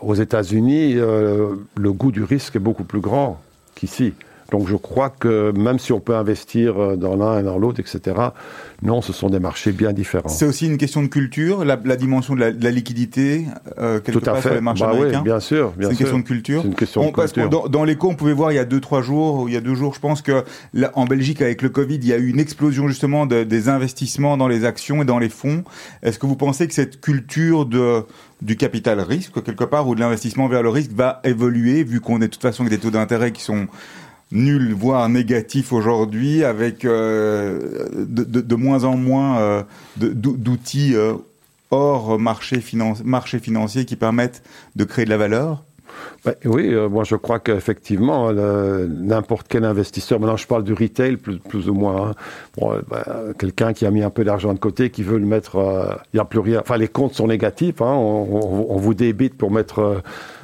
aux États-Unis, euh, le goût du risque est beaucoup plus grand qu'ici. Donc je crois que même si on peut investir euh, dans l'un et dans l'autre, etc., non, ce sont des marchés bien différents. C'est aussi une question de culture, la, la dimension de la, de la liquidité, euh, quelque Tout à part sur fait. les marchés Bah oui, américains. bien sûr, bien C'est une sûr. question de culture. C'est une question On- de culture. dans, dans l'écho, on pouvait voir il y a deux trois jours, ou il y a deux jours, je pense que là, en Belgique avec le Covid, il y a eu une explosion justement de- des investissements dans les actions et dans les fonds. Est-ce que vous pensez que cette culture de du capital risque quelque part ou de l'investissement vers le risque va évoluer vu qu'on est de toute façon avec des taux d'intérêt qui sont nuls voire négatifs aujourd'hui avec euh, de, de- moins en moins euh, d'outils euh, hors marché, marché financier qui permettent de créer de la valeur Ben, oui, euh, moi je crois qu'effectivement, le- n'importe quel investisseur, maintenant je parle du retail plus, plus ou moins, hein. Bon, euh, ben, quelqu'un qui a mis un peu d'argent de côté, qui veut le mettre, euh, il n'y a plus rien, enfin les comptes sont négatifs, hein. on, on- on vous débite pour mettre euh,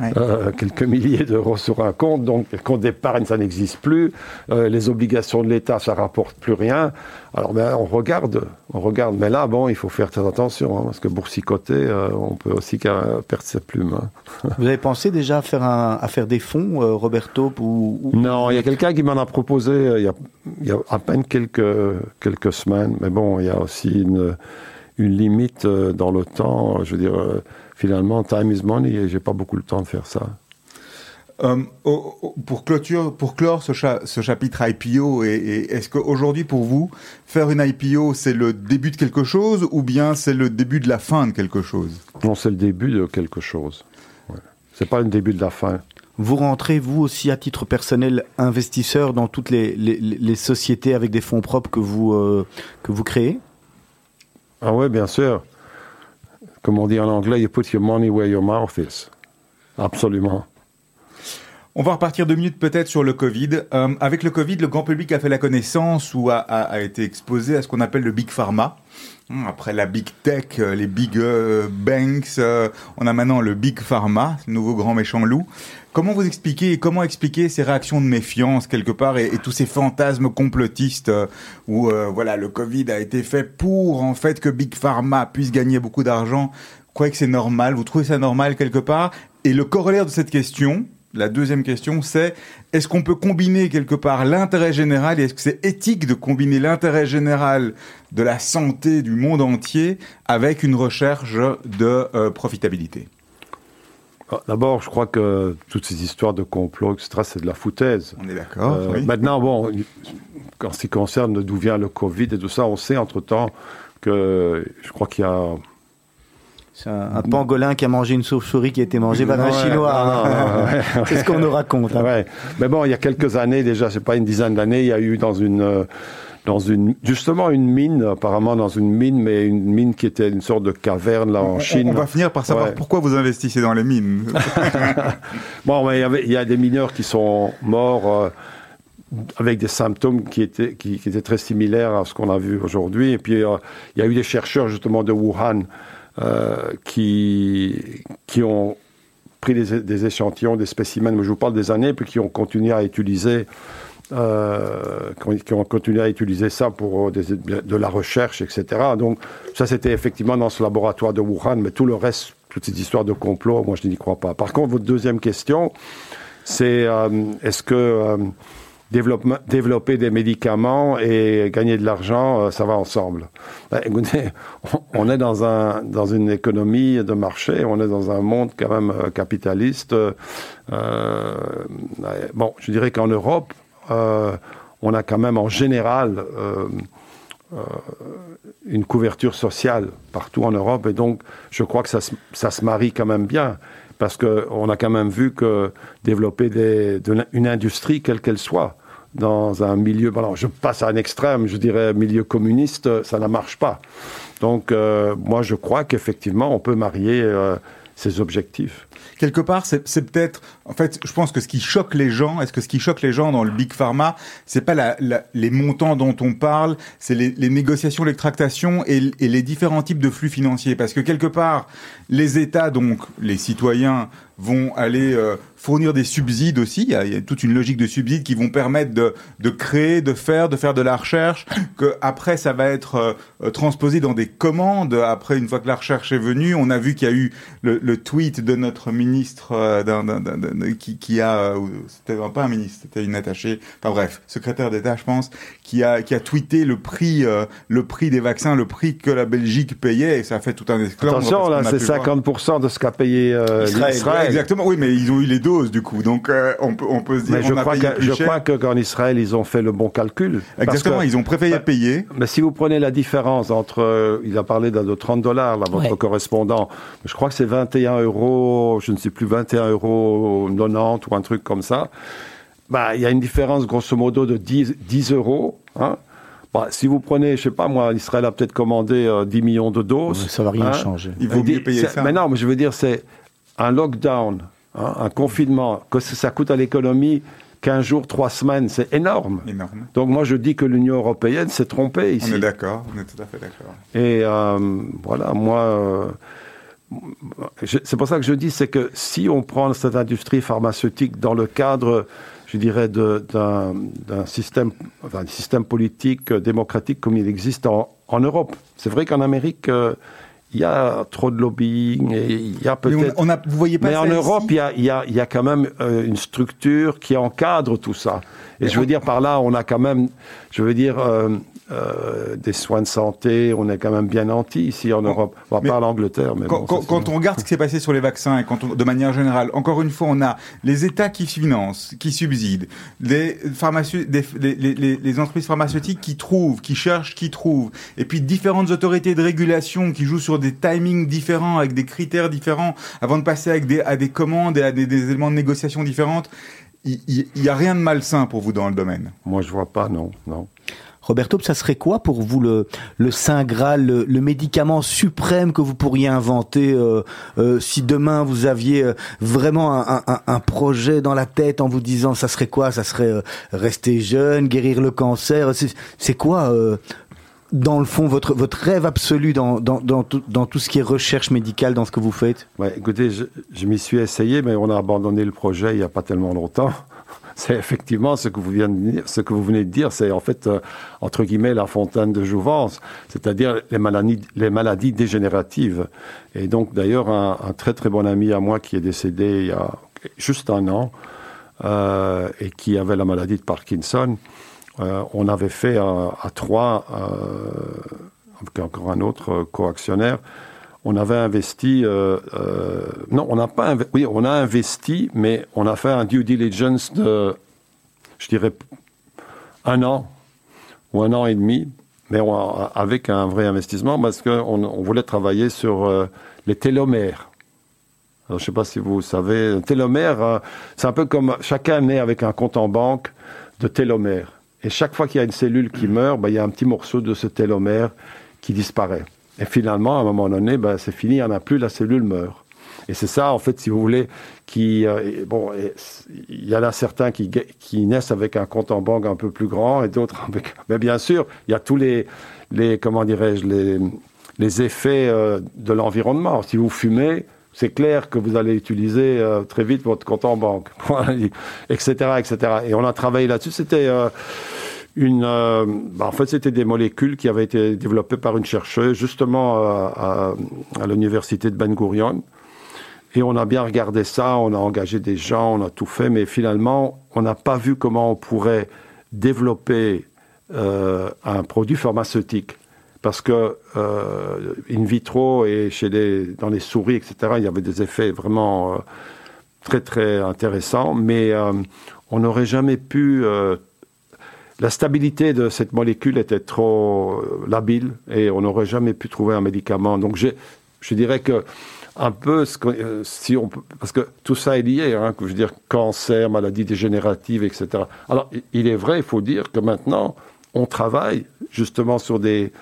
Ouais. euh, quelques milliers d'euros sur un compte, donc le compte d'épargne ça n'existe plus, Euh, les obligations de l'État ça rapporte plus rien, alors ben, on regarde, on regarde, mais là bon il faut faire très attention, hein, parce que boursicoter, euh, on peut aussi perdre ses plumes. hein. Vous avez pensé déjà à faire, un, à faire des fonds, euh, Roberto ou, ou- Non, il y a quelqu'un qui m'en a proposé euh, il y a, il y a à peine quelques, quelques semaines, mais bon, il y a aussi une, une limite euh, dans le temps. Je veux dire, euh, finalement, time is money et j'ai pas beaucoup le temps de faire ça. Euh, au- au- pour, clôture, pour clore ce, cha- ce chapitre IPO, et, et est-ce qu'aujourd'hui pour vous, faire une IPO, c'est le début de quelque chose ou bien c'est le début de la fin de quelque chose? Non, c'est le début de quelque chose. C'est pas le début de la fin. vous rentrez, vous aussi, à titre personnel, investisseur dans toutes les, les, les sociétés avec des fonds propres que vous, euh, que vous créez? Ah ouais, bien sûr. Comme on dit en anglais, you put your money where your mouth is. Absolument. On va repartir deux minutes peut-être sur le Covid. Euh, avec le Covid, le grand public a fait la connaissance ou a, a, a été exposé à ce qu'on appelle le Big Pharma. Hum, Après la Big Tech, euh, les Big euh, Banks, euh, on a maintenant le Big Pharma, ce nouveau grand méchant loup. Comment vous expliquez et comment expliquer ces réactions de méfiance quelque part et, tous ces fantasmes complotistes où voilà le Covid a été fait pour en fait que Big Pharma puisse gagner beaucoup d'argent? Vous croyez que c'est normal? Vous trouvez ça normal quelque part? Et le corollaire de cette question, la deuxième question, c'est est-ce qu'on peut combiner quelque part l'intérêt général et est-ce que c'est éthique de combiner l'intérêt général de la santé du monde entier avec une recherche de euh, profitabilité? Ah, D'abord, je crois que toutes ces histoires de complot, etc., c'est de la foutaise. On est d'accord Euh, oui. Maintenant, bon, en ce qui concerne d'où vient le Covid et tout ça, on sait entre-temps que je crois qu'il y a... C'est un, un pangolin qui a mangé une chauve-souris qui a été mangée par un Ouais, chinois. non, non, ouais, C'est ce qu'on nous raconte. hein. Ouais. Mais bon, il y a quelques années déjà, c'est pas une dizaine d'années, il y a eu dans une, euh, dans une, justement une mine, apparemment dans une mine, mais une mine qui était une sorte de caverne là en On- Chine. On va finir par savoir Ouais. pourquoi vous investissez dans les mines. Bon, mais il y, avait- il y a des mineurs qui sont morts euh, avec des symptômes qui étaient, qui, qui étaient très similaires à ce qu'on a vu aujourd'hui. Et puis, euh, il y a eu des chercheurs justement de Wuhan euh, qui, qui ont pris des, échantillons, des spécimens, mais je vous parle des années, puis qui ont continué à utiliser euh, qui ont- continué à utiliser ça pour euh, de la recherche, etc. Donc ça, c'était effectivement dans ce laboratoire de Wuhan, mais tout le reste, toutes ces histoires de complot, moi, je n'y crois pas. Par contre, votre deuxième question, c'est est-ce que développer des médicaments et gagner de l'argent, euh, ça va ensemble Ben, Écoutez, on, est dans, un, dans une économie de marché, on est dans un monde quand même euh, capitaliste. euh, bon, je dirais qu'en Europe, on a quand même en général une couverture sociale partout en Europe et donc je crois que ça se marie quand même bien parce qu'on a quand même vu que développer des, une industrie, quelle qu'elle soit, dans un milieu, alors je passe à un extrême, je dirais milieu communiste, ça ne marche pas. Donc euh, moi je crois qu'effectivement on peut marier euh, ces objectifs. quelque part, c'est peut-être, en fait, je pense que ce qui choque les gens, est-ce que ce qui choque les gens dans le big pharma, c'est pas les montants dont on parle, c'est les, négociations, les tractations et les différents types de flux financiers, parce que quelque part, les États, donc les citoyens, vont aller euh, fournir des subsides aussi. Il y, a, il y a toute une logique de subsides qui vont permettre de, de créer, de faire, de faire de la recherche. Que après, ça va être euh, euh, transposé dans des commandes. Après, une fois que la recherche est venue, on a vu qu'il y a eu le, le tweet de notre ministre euh, d'un- d'un- d'un- d'un- qui, qui a, euh, c'était pas un ministre, c'était une attachée. Enfin bref, secrétaire d'État, je pense, qui a qui a tweeté le prix, euh, le prix des vaccins, le prix que la Belgique payait. Et ça a fait tout un esclandre. Attention, là, c'est pu voir. 50% de ce qu'a payé euh, Israël. Exactement, oui, mais ils ont eu les doses du coup, donc euh, on peut on peut se dire Mais je on a crois, payé que, plus je cher. crois que qu'en Israël, ils ont fait le bon calcul. Parce Exactement, que- ils ont préféré Ouais. payer. Mais si vous prenez la différence entre, euh, il a parlé de, de 30 dollars, là, votre Ouais. correspondant, je crois que c'est 21 euros, je ne sais plus, 21 euros 90 ou un truc comme ça. Bah, il y a une différence grosso modo de 10, 10 euros. Hein. Bah, si vous prenez, je sais pas moi, Israël a peut-être commandé euh, 10 millions de doses. Ça va rien hein. changer. Il vaut Dit- mieux payer ça. Mais non, mais je veux dire, c'est un lockdown, hein, un confinement, que ça coûte à l'économie 15 jours, 3 semaines, c'est énorme. Énorme. Donc moi je dis que l'Union européenne s'est trompée ici. On est d'accord, on est tout à fait d'accord. Et euh, voilà, moi, euh, c'est pour ça que je dis, c'est que si on prend cette industrie pharmaceutique dans le cadre, je dirais, d'un système, enfin, système politique euh, démocratique comme il existe en, en Europe. C'est vrai qu'en Amérique, euh, il y a trop de lobbying et il y a peut-être... on, on a, vous voyez pas Mais en Europe, il y a, il y, a, il y a quand même euh, une structure qui encadre tout ça. Et je veux dire par là, on a quand même, je veux dire, euh, euh, des soins de santé, on est quand même bien nantis ici en Europe. On va pas l'Angleterre, mais Quand, bon, quand- ça, c'est- quand on regarde ce qui s'est passé sur les vaccins et quand on, de manière générale, encore une fois, on a les États qui financent, qui subsident, les, pharmacie- des- les, les- les- les entreprises pharmaceutiques qui trouvent, qui cherchent, qui trouvent, et puis différentes autorités de régulation qui jouent sur des timings différents, avec des critères différents, avant de passer avec des, à des commandes et à des, des éléments de négociation différentes. Il n'y a rien de malsain pour vous dans le domaine. Moi, je vois pas, non, non. Roberto, ça serait quoi pour vous le, le Saint Graal, le, le médicament suprême que vous pourriez inventer euh, euh, si demain vous aviez euh, vraiment un, un, un, projet dans la tête en vous disant ça serait quoi? Ça serait euh, rester jeune, guérir le cancer. C'est quoi euh, dans le fond, votre, votre rêve absolu dans, dans, tout, dans tout ce qui est recherche médicale, dans ce que vous faites ouais, Écoutez, je, je m'y suis essayé, mais on a abandonné le projet il n'y a pas tellement longtemps. C'est effectivement ce que vous venez de dire, ce que vous venez de dire, c'est en fait euh, entre guillemets la fontaine de jouvence, c'est-à-dire les maladies, les maladies dégénératives. Et donc d'ailleurs un, un, très très bon ami à moi qui est décédé il y a juste un an euh, et qui avait la maladie de Parkinson. Euh, on avait fait à, trois, euh, avec encore un autre coactionnaire, on avait investi, euh, euh, non, on n'a pas, oui, on a investi, mais on a fait un due diligence de, je dirais, un an ou un an et demi, mais avec un vrai investissement parce qu'on on voulait travailler sur euh, les télomères. Je ne sais pas si vous savez, télomère, euh, c'est un peu comme chacun naît avec un compte en banque de télomère. Et chaque fois qu'il y a une cellule qui meurt, ben, il y a un petit morceau de ce télomère qui disparaît. Et finalement, à un moment donné, ben, c'est fini, il n'y en a plus, la cellule meurt. Et c'est ça, en fait, si vous voulez, qui euh, bon, il y en a certains qui, qui naissent avec un compte en banque un peu plus grand et d'autres avec. Mais bien sûr, il y a tous les, les comment dirais-je, les, les effets euh, de l'environnement. Si vous fumez, c'est clair que vous allez utiliser euh, très vite votre compte en banque, etc., etc. Et on a travaillé là-dessus. C'était euh, une, euh, bah en fait, c'était des molécules qui avaient été développées par une chercheuse justement à, à, l'université de Ben Gurion. Et on a bien regardé ça, on a engagé des gens, on a tout fait, mais finalement, on n'a pas vu comment on pourrait développer un produit pharmaceutique. Parce que euh, in vitro et chez les, dans les souris, etc., il y avait des effets vraiment euh, très très intéressants, mais euh, on n'aurait jamais pu euh, la stabilité de cette molécule était trop labile et on n'aurait jamais pu trouver un médicament. Donc je dirais que un peu si on parce que tout ça est lié, hein, je veux dire cancer, maladies dégénératives, etc. Alors il est vrai, il faut dire que maintenant on travaille justement sur des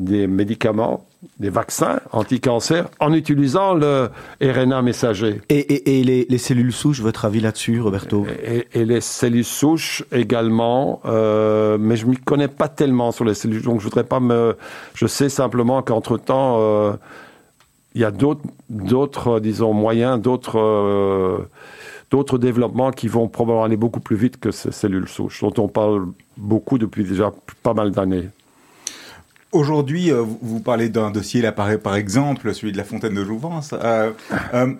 des médicaments, des vaccins anti-cancer en utilisant le RNA messager. Et, et, et les, les, cellules souches, votre avis là-dessus, Roberto? Et, et, les cellules souches également, euh, mais je ne m'y connais pas tellement sur les cellules, donc je voudrais pas me... Je sais simplement qu'entre-temps, euh, il y a d'autres, disons, moyens, d'autres... Euh, d'autres développements qui vont probablement aller beaucoup plus vite que ces cellules souches, dont on parle beaucoup depuis déjà pas mal d'années. Aujourd'hui, euh, vous parlez d'un dossier, là, par, par, exemple, celui de la fontaine de Jouvence. Euh, euh,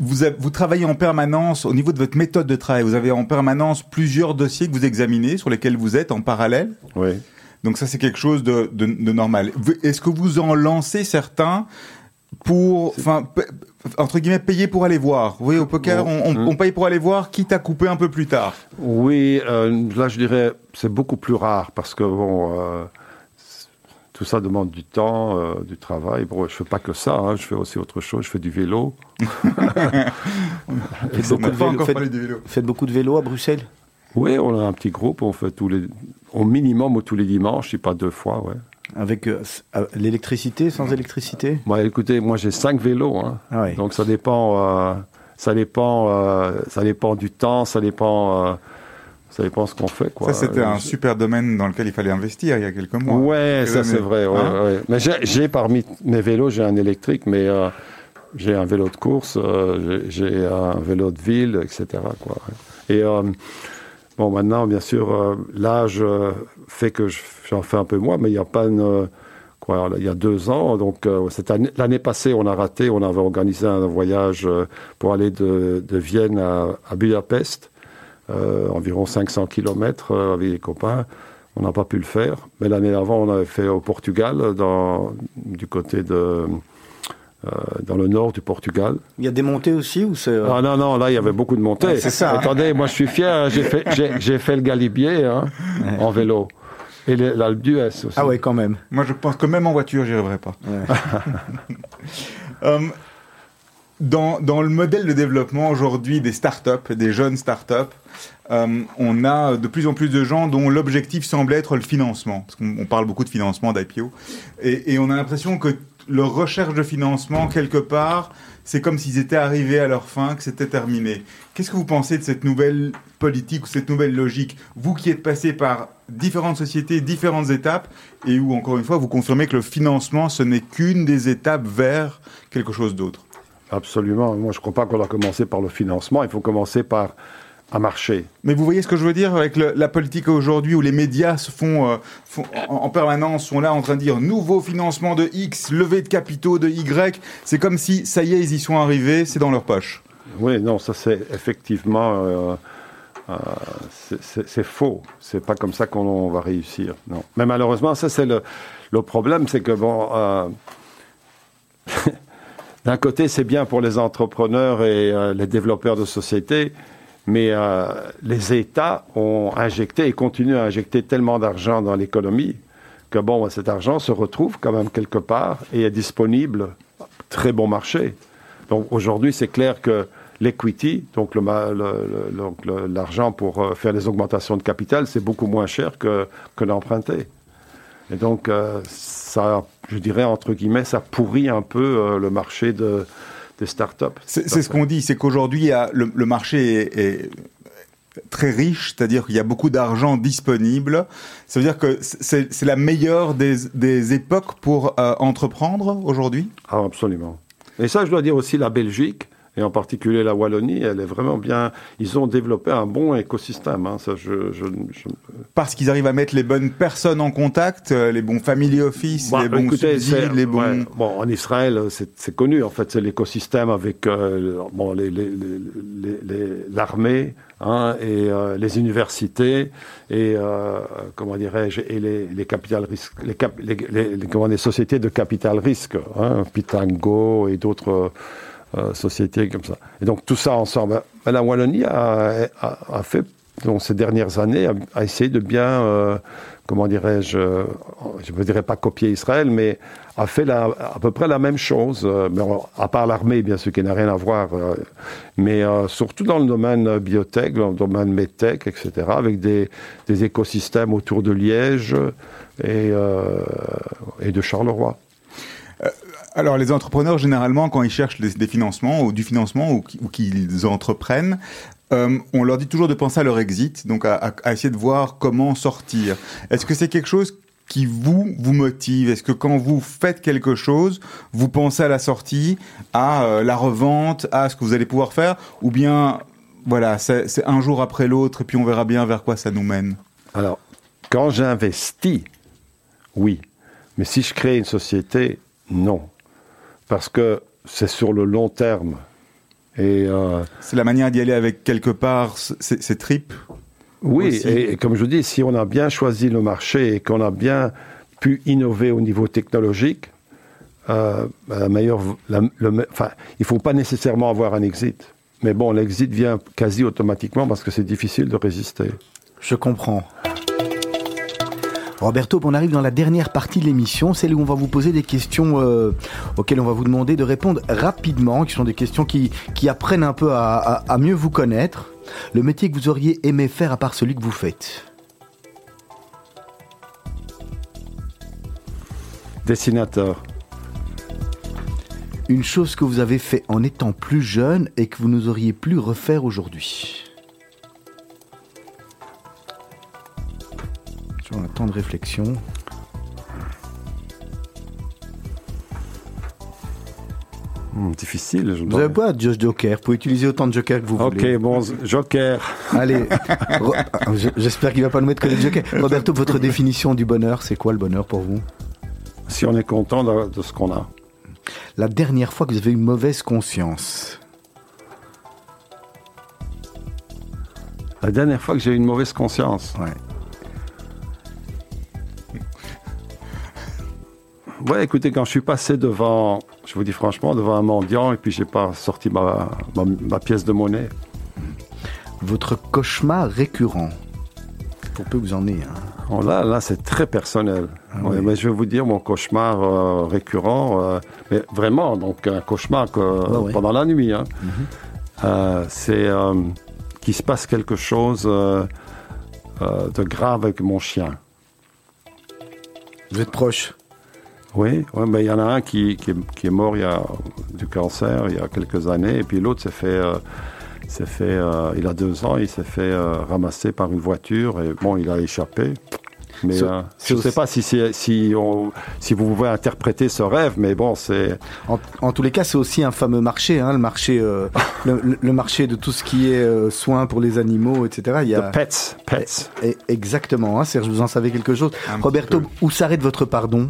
vous, avez, vous travaillez en permanence, au niveau de votre méthode de travail, vous avez en permanence plusieurs dossiers que vous examinez, sur lesquels vous êtes en parallèle Oui. Donc ça, c'est quelque chose de, de, de normal. Est-ce que vous en lancez certains pour, enfin, entre guillemets, payer pour aller voir? Oui, au poker, on, on, on, paye pour aller voir, quitte à couper un peu plus tard. Oui, euh, là, je dirais, c'est beaucoup plus rare parce que bon, euh, tout ça demande du temps, euh, du travail. Bon, je fais pas que ça, hein, je fais aussi autre chose. Je fais du vélo. faites, beaucoup de vélo faites, vélo. faites beaucoup de vélo à Bruxelles? Oui, on a un petit groupe. On fait tous les, au minimum tous les dimanches, si pas deux fois, ouais. Avec euh, l'électricité, sans électricité? Ouais, Écoutez, moi j'ai cinq vélos, hein. ah ouais. donc ça dépend, euh, ça dépend, euh, ça dépend du temps, ça dépend, euh, ça dépend ce qu'on fait. Quoi. Ça c'était un super domaine dans lequel il fallait investir il y a quelques mois. Ouais, ça c'est vrai. Ouais, hein ouais. Mais j'ai parmi mes vélos, j'ai un électrique, mais euh, j'ai un vélo de course, euh, j'ai un vélo de ville, etc. Quoi. Et euh, Bon, maintenant, bien sûr, l'âge fait que j'en fais un peu moins, mais il n'y a pas une. Quoi, il y a deux ans, donc euh, l'année passée, on a raté, on avait organisé un voyage euh, pour aller de, de Vienne à, à Budapest, euh, environ 500 km avec les copains. On n'a pas pu le faire, mais l'année avant, on avait fait au Portugal, dans, du côté de. Euh, dans le nord du Portugal. Il y a des montées aussi ou c'est Ah non non là il y avait beaucoup de montées. Ouais, c'est ça. Attendez, moi je suis fier, j'ai fait j'ai fait le Galibier hein, ouais. en vélo et l'Alpe d'Huez aussi. Ah ouais quand même. Moi je pense que même en voiture j'y arriverai pas. Ouais. um, Dans, dans le modèle de développement aujourd'hui des startups, des jeunes startups, euh, on a de plus en plus de gens dont l'objectif semble être le financement. Parce qu'on on parle beaucoup de financement d'IPO. Et, et on a l'impression que leur recherche de financement, quelque part, c'est comme s'ils étaient arrivés à leur fin, que c'était terminé. Qu'est-ce que vous pensez de cette nouvelle politique ou cette nouvelle logique? Vous qui êtes passé par différentes sociétés, différentes étapes, et où, encore une fois, vous confirmez que le financement, ce n'est qu'une des étapes vers quelque chose d'autre. Absolument. Moi, je ne crois pas qu'on doit commencer par le financement. Il faut commencer par un marché. Mais vous voyez ce que je veux dire avec le- la politique aujourd'hui où les médias se font, euh, font- en, en permanence sont là en train de dire nouveau financement de X, levée de capitaux de Y. C'est comme si ça y est, ils y sont arrivés, c'est dans leur poche. Oui, non, ça c'est effectivement. euh, euh, c'est- faux. C'est pas comme ça qu'on va réussir. Non. Mais malheureusement, ça c'est le, le problème, c'est que bon. D'un côté, c'est bien pour les entrepreneurs et euh, les développeurs de sociétés, mais euh, les États ont injecté et continuent à injecter tellement d'argent dans l'économie que bon, cet argent se retrouve quand même quelque part et est disponible. Très bon marché. Donc aujourd'hui, c'est clair que l'equity, donc l'argent pour euh, faire les augmentations de capital, c'est beaucoup moins cher que, que. Et donc, euh, ça, je dirais, entre guillemets, ça pourrit un peu euh, le marché de, des startups. C'est ce qu'on dit, c'est qu'aujourd'hui, le, le marché est, est très riche, c'est-à-dire qu'il y a beaucoup d'argent disponible. Ça veut dire que c'est c'est la meilleure des, des époques pour euh, entreprendre aujourd'hui? Ah, absolument. Et ça, je dois dire aussi la Belgique, et en particulier la Wallonie, elle est vraiment bien. Ils ont développé un bon écosystème. hein, ça, je, je- je- Parce qu'ils arrivent à mettre les bonnes personnes en contact, euh, les bons family office, Bon, les bons écoutez, subsides, les bons... ouais, bon, en Israël, c'est connu, en fait, c'est l'écosystème avec euh, bon, les- les- les- les- l'armée hein, et euh, les universités et, euh, comment dirais-je, et les, les capital risques, les, cap- les, les- les- comment, les sociétés de capital risque, hein, Pitango et d'autres sociétés comme ça. Et donc, tout ça ensemble. La Wallonie a, fait, dans ces dernières années, a, essayé de bien, euh, comment dirais-je, euh, je ne dirais pas copier Israël, mais a fait à peu près la même chose, euh, à part l'armée, bien sûr, qui n'a rien à voir, euh, mais euh, surtout dans le domaine biotech, dans le domaine medtech, etc., avec des, écosystèmes autour de Liège euh, et de Charleroi. Alors, les entrepreneurs, généralement, quand ils cherchent des, financements ou du financement ou, qui- ou qu'ils entreprennent, euh, on leur dit toujours de penser à leur exit, donc à, essayer de voir comment sortir. Est-ce que c'est quelque chose qui vous vous motive? Est-ce que quand vous faites quelque chose, vous pensez à la sortie, à euh, la revente, à ce que vous allez pouvoir faire, ou bien voilà, c'est un jour après l'autre et puis on verra bien vers quoi ça nous mène? Alors, quand j'investis, oui. Mais si je crée une société, non. Parce que c'est sur le long terme. Et euh, C'est la manière d'y aller avec quelque part ces ces tripes. oui, Aussi. et, et comme je dis, si on a bien choisi le marché et qu'on a bien pu innover au niveau technologique, euh, ben, la meilleure, la- le me- enfin, il ne faut pas nécessairement avoir un exit. Mais bon, l'exit vient quasi automatiquement parce que c'est difficile de résister. Je comprends. Roberto, on arrive dans la dernière partie de l'émission, celle où on va vous poser des questions euh, auxquelles on va vous demander de répondre rapidement, qui sont des questions qui, qui apprennent un peu à, à- à mieux vous connaître. Le métier que vous auriez aimé faire à part celui que vous faites? Dessinateur. Une chose que vous avez fait en étant plus jeune et que vous n'oseriez plus refaire aujourd'hui. Temps de réflexion. Hmm, difficile. Je Vous avez pas de Joker, vous pouvez utiliser autant de Joker que vous Ok, voulez. bon, Joker. Allez, ah, je- j'espère qu'il va pas nous mettre que les Jokers. Roberto, votre définition du bonheur, c'est quoi le bonheur pour vous? Si on est content de, de ce qu'on a. La dernière fois que vous avez eu une mauvaise conscience. La dernière fois que j'ai eu une mauvaise conscience. Ouais. Ouais, écoutez, quand je suis passé devant, je vous dis franchement, devant un mendiant et puis j'ai pas sorti ma, ma, ma pièce de monnaie. Votre cauchemar récurrent. Pour peu que vous en ayez un. Oh, là, là c'est très personnel. Ouais, Mais je vais vous dire mon cauchemar euh, récurrent, euh, mais vraiment, donc un cauchemar que, ouais. pendant la nuit. hein. Euh, c'est qu'il se passe quelque chose de grave avec mon chien. Vous êtes proche? Oui, ouais, mais il y en a un qui, qui, est, qui est mort il y a du cancer il y a quelques années, et puis l'autre s'est fait, euh, s'est fait euh, il a deux ans, il s'est fait euh, ramasser par une voiture, et bon, il a échappé. Mais je ne sais pas si, si, on- si vous pouvez interpréter ce rêve, mais bon, c'est En, en tous les cas, c'est aussi un fameux marché, hein, le marché, le, marché de tout ce qui est soins pour les animaux, etc. Il y a the pets, pets. Eh, exactement. Hein, Serge, vous en savez quelque chose. Un Roberto, où s'arrête votre pardon?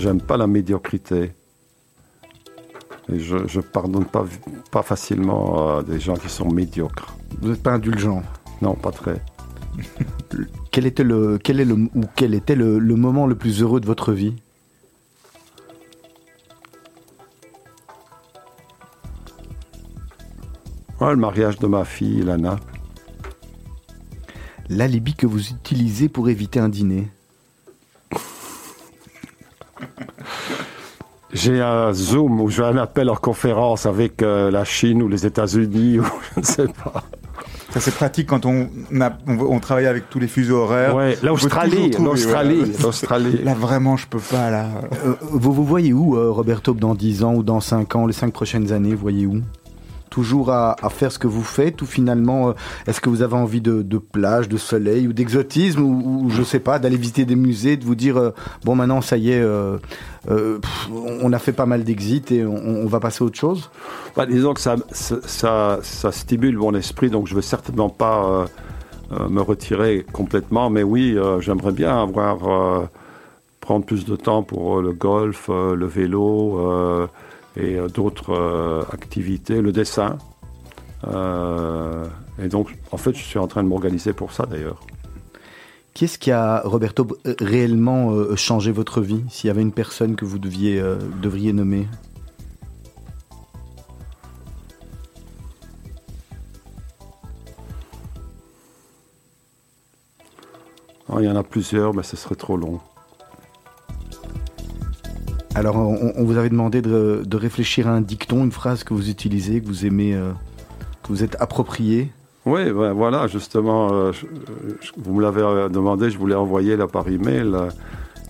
J'aime pas la médiocrité. Et je ne pardonne pas, pas facilement euh, des gens qui sont médiocres. Vous n'êtes pas indulgent. Non, pas très. Quel était le, quel est le, ou quel était le, le moment le plus heureux de votre vie? Ouais, le mariage de ma fille, Lana. L'alibi que vous utilisez pour éviter un dîner J'ai un Zoom où j'ai un appel en conférence avec euh, la Chine ou les États-Unis ou je ne sais pas. Ça, c'est pratique quand on, a- on, on travaille avec tous les fuseaux horaires. Ouais, l'Australie, l'Australie, l'Australie. Là, vraiment, je peux pas, là. Euh, Vous vous voyez où, euh, Roberto, dans 10 ans ou dans 5 ans, les 5 prochaines années, vous voyez où? Toujours à, faire ce que vous faites ou finalement, euh, est-ce que vous avez envie de, plage, de soleil ou d'exotisme ou, ou je sais pas, d'aller visiter des musées, de vous dire, euh, bon maintenant ça y est, euh, on a fait pas mal d'exits et on, va passer à autre chose? Bah, disons que ça, ça, stimule mon esprit, donc je veux certainement pas me retirer complètement, mais oui, j'aimerais bien avoir prendre plus de temps pour le golf, le vélo et euh, d'autres euh, activités, le dessin. Euh, et donc, en fait, je suis en train de m'organiser pour ça d'ailleurs. Qu'est-ce qui a, Roberto, réellement euh, changé votre vie S'il y avait une personne que vous deviez, euh, devriez nommer? Ah, Il y en a plusieurs, mais ce serait trop long. Alors, on, on vous avait demandé de, de réfléchir à un dicton, une phrase que vous utilisez, que vous aimez, euh, que vous êtes approprié. Oui, ben voilà, justement, euh, je- je- vous me l'avez euh, demandé, je vous l'ai envoyé là par email. euh,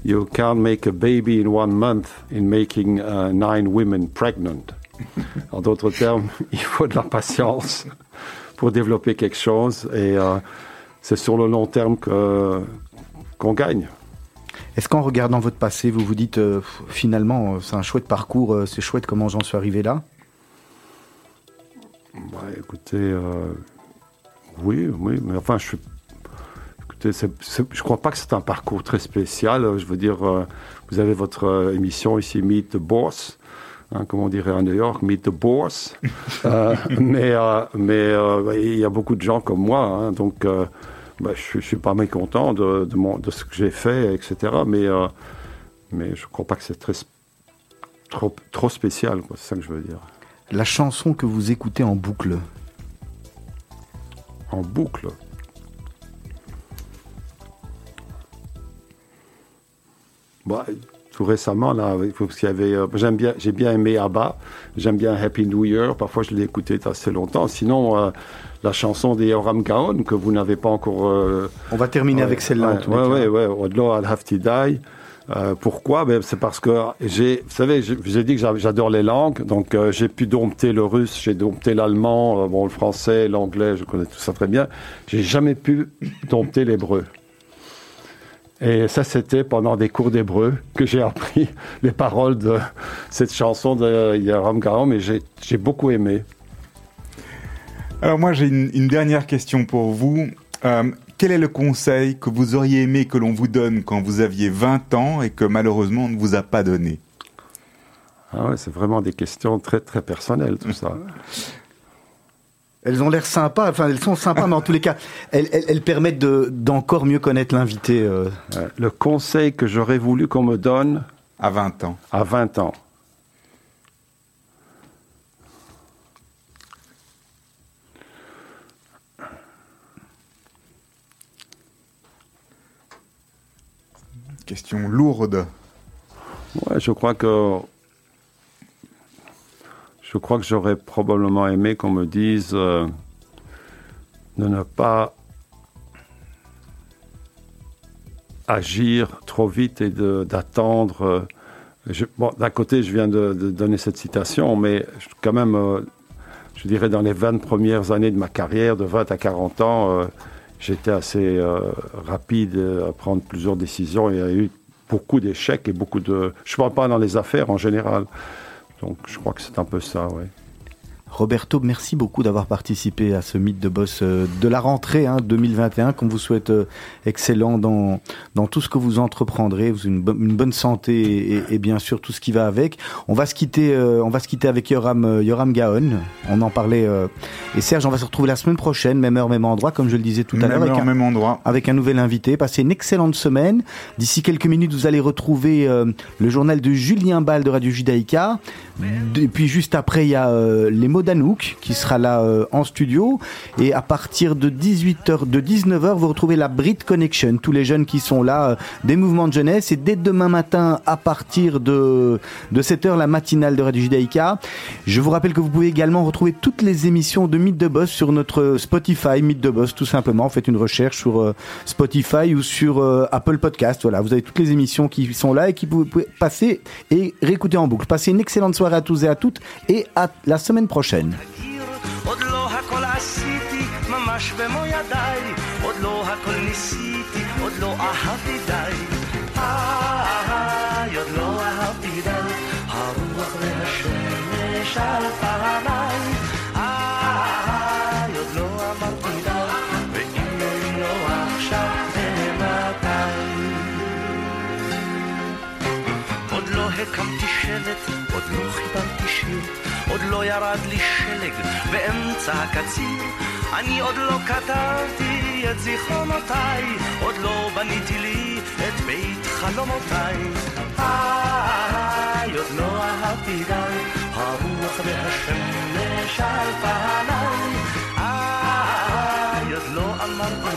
you can't make a baby in one month in making uh, nine women pregnant. En d'autres termes, il faut de la patience pour développer quelque chose et c'est sur le long terme que qu'on gagne. Est-ce qu'en regardant votre passé, vous vous dites euh, finalement, euh, c'est un chouette parcours, euh, c'est chouette comment j'en suis arrivé là? Ouais, écoutez, euh, oui, oui, mais enfin, je suis. Écoutez, je crois pas que c'est un parcours très spécial. Je veux dire, euh, vous avez votre euh, émission ici, Meet the Boss, hein, comme on dirait à New York, Meet the Boss. Euh, mais euh, mais euh, bah, il y a beaucoup de gens comme moi, hein, donc euh, bah, je, suis- je suis pas mécontent de, de, mon- de ce que j'ai fait, etc. Mais, euh, mais je crois pas que c'est très trop, trop spécial, c'est ça que je veux dire. La chanson que vous écoutez en boucle, En boucle. Bah, tout récemment, là, avec- parce qu'il y avait, euh, j'aime bien, j'ai bien aimé ABBA, j'aime bien Happy New Year, parfois je l'ai écouté assez longtemps. Sinon, euh, la chanson des Yoram Gaon, que vous n'avez pas encore... euh, on va terminer Ouais, avec celle-là. ouais. Au-delà, I'll have to die. Euh, pourquoi? Ben, C'est parce que j'ai, vous savez, j'ai dit que j'a- j'adore les langues, donc euh, j'ai pu dompter le russe, j'ai dompté l'allemand, bon, le français, l'anglais, je connais tout ça très bien. J'ai jamais pu dompter l'hébreu. Et ça, c'était pendant des cours d'hébreu que j'ai appris les paroles de cette chanson de Yaram Gaon, mais j'ai j'ai beaucoup aimé. Alors moi j'ai une, une dernière question pour vous. Euh, quel est le conseil que vous auriez aimé que l'on vous donne quand vous aviez 20 ans et que malheureusement on ne vous a pas donné? Ah ouais, c'est vraiment des questions très, très personnelles, tout ça. Elles ont l'air sympas, enfin elles sont sympas, mais en tous les cas, elles, elles- elles permettent de- d'encore mieux connaître l'invité. Euh, le conseil que j'aurais voulu qu'on me donne à 20 ans à 20 ans. Question lourde. Ouais, je crois que je crois que j'aurais probablement aimé qu'on me dise euh, de ne pas agir trop vite et d'attendre. euh, bon, D'un côté, je viens de, donner cette citation, mais quand même, euh, je dirais dans les 20 premières années de ma carrière, de 20 à 40 ans, j'étais assez euh, rapide à prendre plusieurs décisions. Il y a eu beaucoup d'échecs et beaucoup de... Je ne parle pas dans les affaires en général. Donc je crois que c'est un peu ça, oui. Roberto, merci beaucoup d'avoir participé à ce mythe de boss euh, de la rentrée hein, 2021, qu'on vous souhaite euh, excellent dans, dans tout ce que vous entreprendrez, une, bo- une bonne santé et, et bien sûr tout ce qui va avec. On va se quitter, euh, on va se quitter avec Yoram, Yoram Gaon. On en parlait. euh, et Serge, on va se retrouver la semaine prochaine, même heure, même endroit, comme je le disais tout à l'heure. Même heure, un- même endroit. avec un nouvel invité. Passez une excellente semaine. D'ici quelques minutes, vous allez retrouver euh, le journal de Julien Ball de Radio Judaïka. Et puis juste après, il y a euh, les mots d'Anouk qui sera là euh, en studio. Et à partir de 18h, de 19h, vous retrouvez la Brit Connection. Tous les jeunes qui sont là, euh, des mouvements de jeunesse. Et dès demain matin, à partir de, de 7h, la matinale de Radio Judaïka. Je vous rappelle que vous pouvez également retrouver toutes les émissions de Mythe de Boss sur notre Spotify, Mythe de Boss, tout simplement. Faites une recherche sur euh, Spotify ou sur euh, Apple Podcast. Voilà, vous avez toutes les émissions qui sont là et qui vous pouvez passer et réécouter en boucle. Passez une excellente soirée à tous et à toutes et à la semaine prochaine. עוד לא הכל עשיתי, ממש במו ידיי, עוד לא הכל ניסיתי, עוד לא אהבתי די. איי, עוד לא אהבתי הרוח והשמש על פניי. עוד לא ירד לי שלג באמצע הקציר. אני עוד לא כתבתי את זיכרונותיי, עוד לא בניתי לי את בית חלומותיי. איי, עוד לא אהבתי די, הרוח והשמש על פניי. איי, עוד לא אמרתי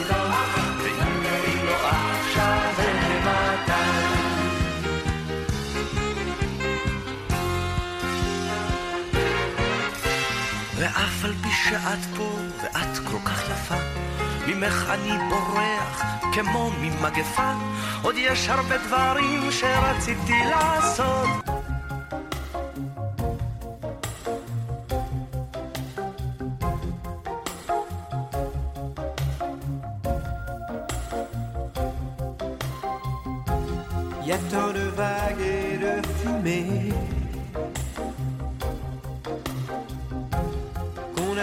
שאת פה ואת כל כך יפה, ממך אני בורח כמו ממגפה, עוד יש הרבה דברים שרציתי לעשות. Y a tant de vagues et de fumée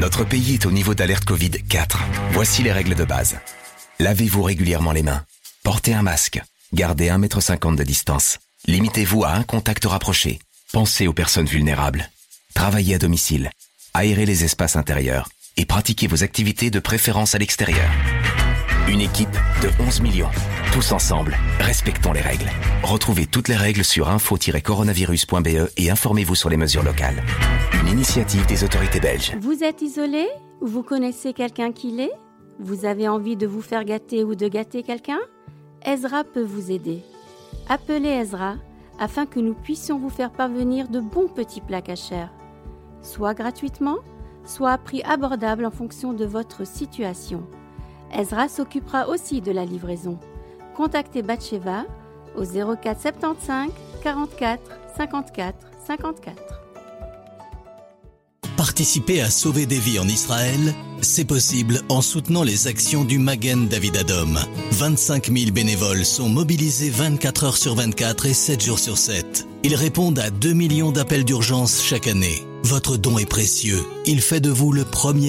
Notre pays est au niveau d'alerte Covid 4. Voici les règles de base. Lavez-vous régulièrement les mains. Portez un masque. Gardez 1,50 m de distance. Limitez-vous à un contact rapproché. Pensez aux personnes vulnérables. Travaillez à domicile. Aérez les espaces intérieurs. Et pratiquez vos activités de préférence à l'extérieur. Une équipe de 11 millions. Tous ensemble, respectons les règles. Retrouvez toutes les règles sur info-coronavirus.be et informez-vous sur les mesures locales. Une initiative des autorités belges. Vous êtes isolé? Ou vous connaissez quelqu'un qui l'est? Vous avez envie de vous faire gâter ou de gâter quelqu'un? Ezra peut vous aider. Appelez Ezra afin que nous puissions vous faire parvenir de bons petits plats cachers, soit gratuitement, soit à prix abordable en fonction de votre situation. Ezra s'occupera aussi de la livraison. Contactez Batcheva au 04 75 44 54 54. Participer à sauver des vies en Israël, c'est possible en soutenant les actions du Magen David Adom. 25 000 bénévoles sont mobilisés 24 heures sur 24 et 7 jours sur 7. Ils répondent à 2 millions d'appels d'urgence chaque année. Votre don est précieux. Il fait de vous le premier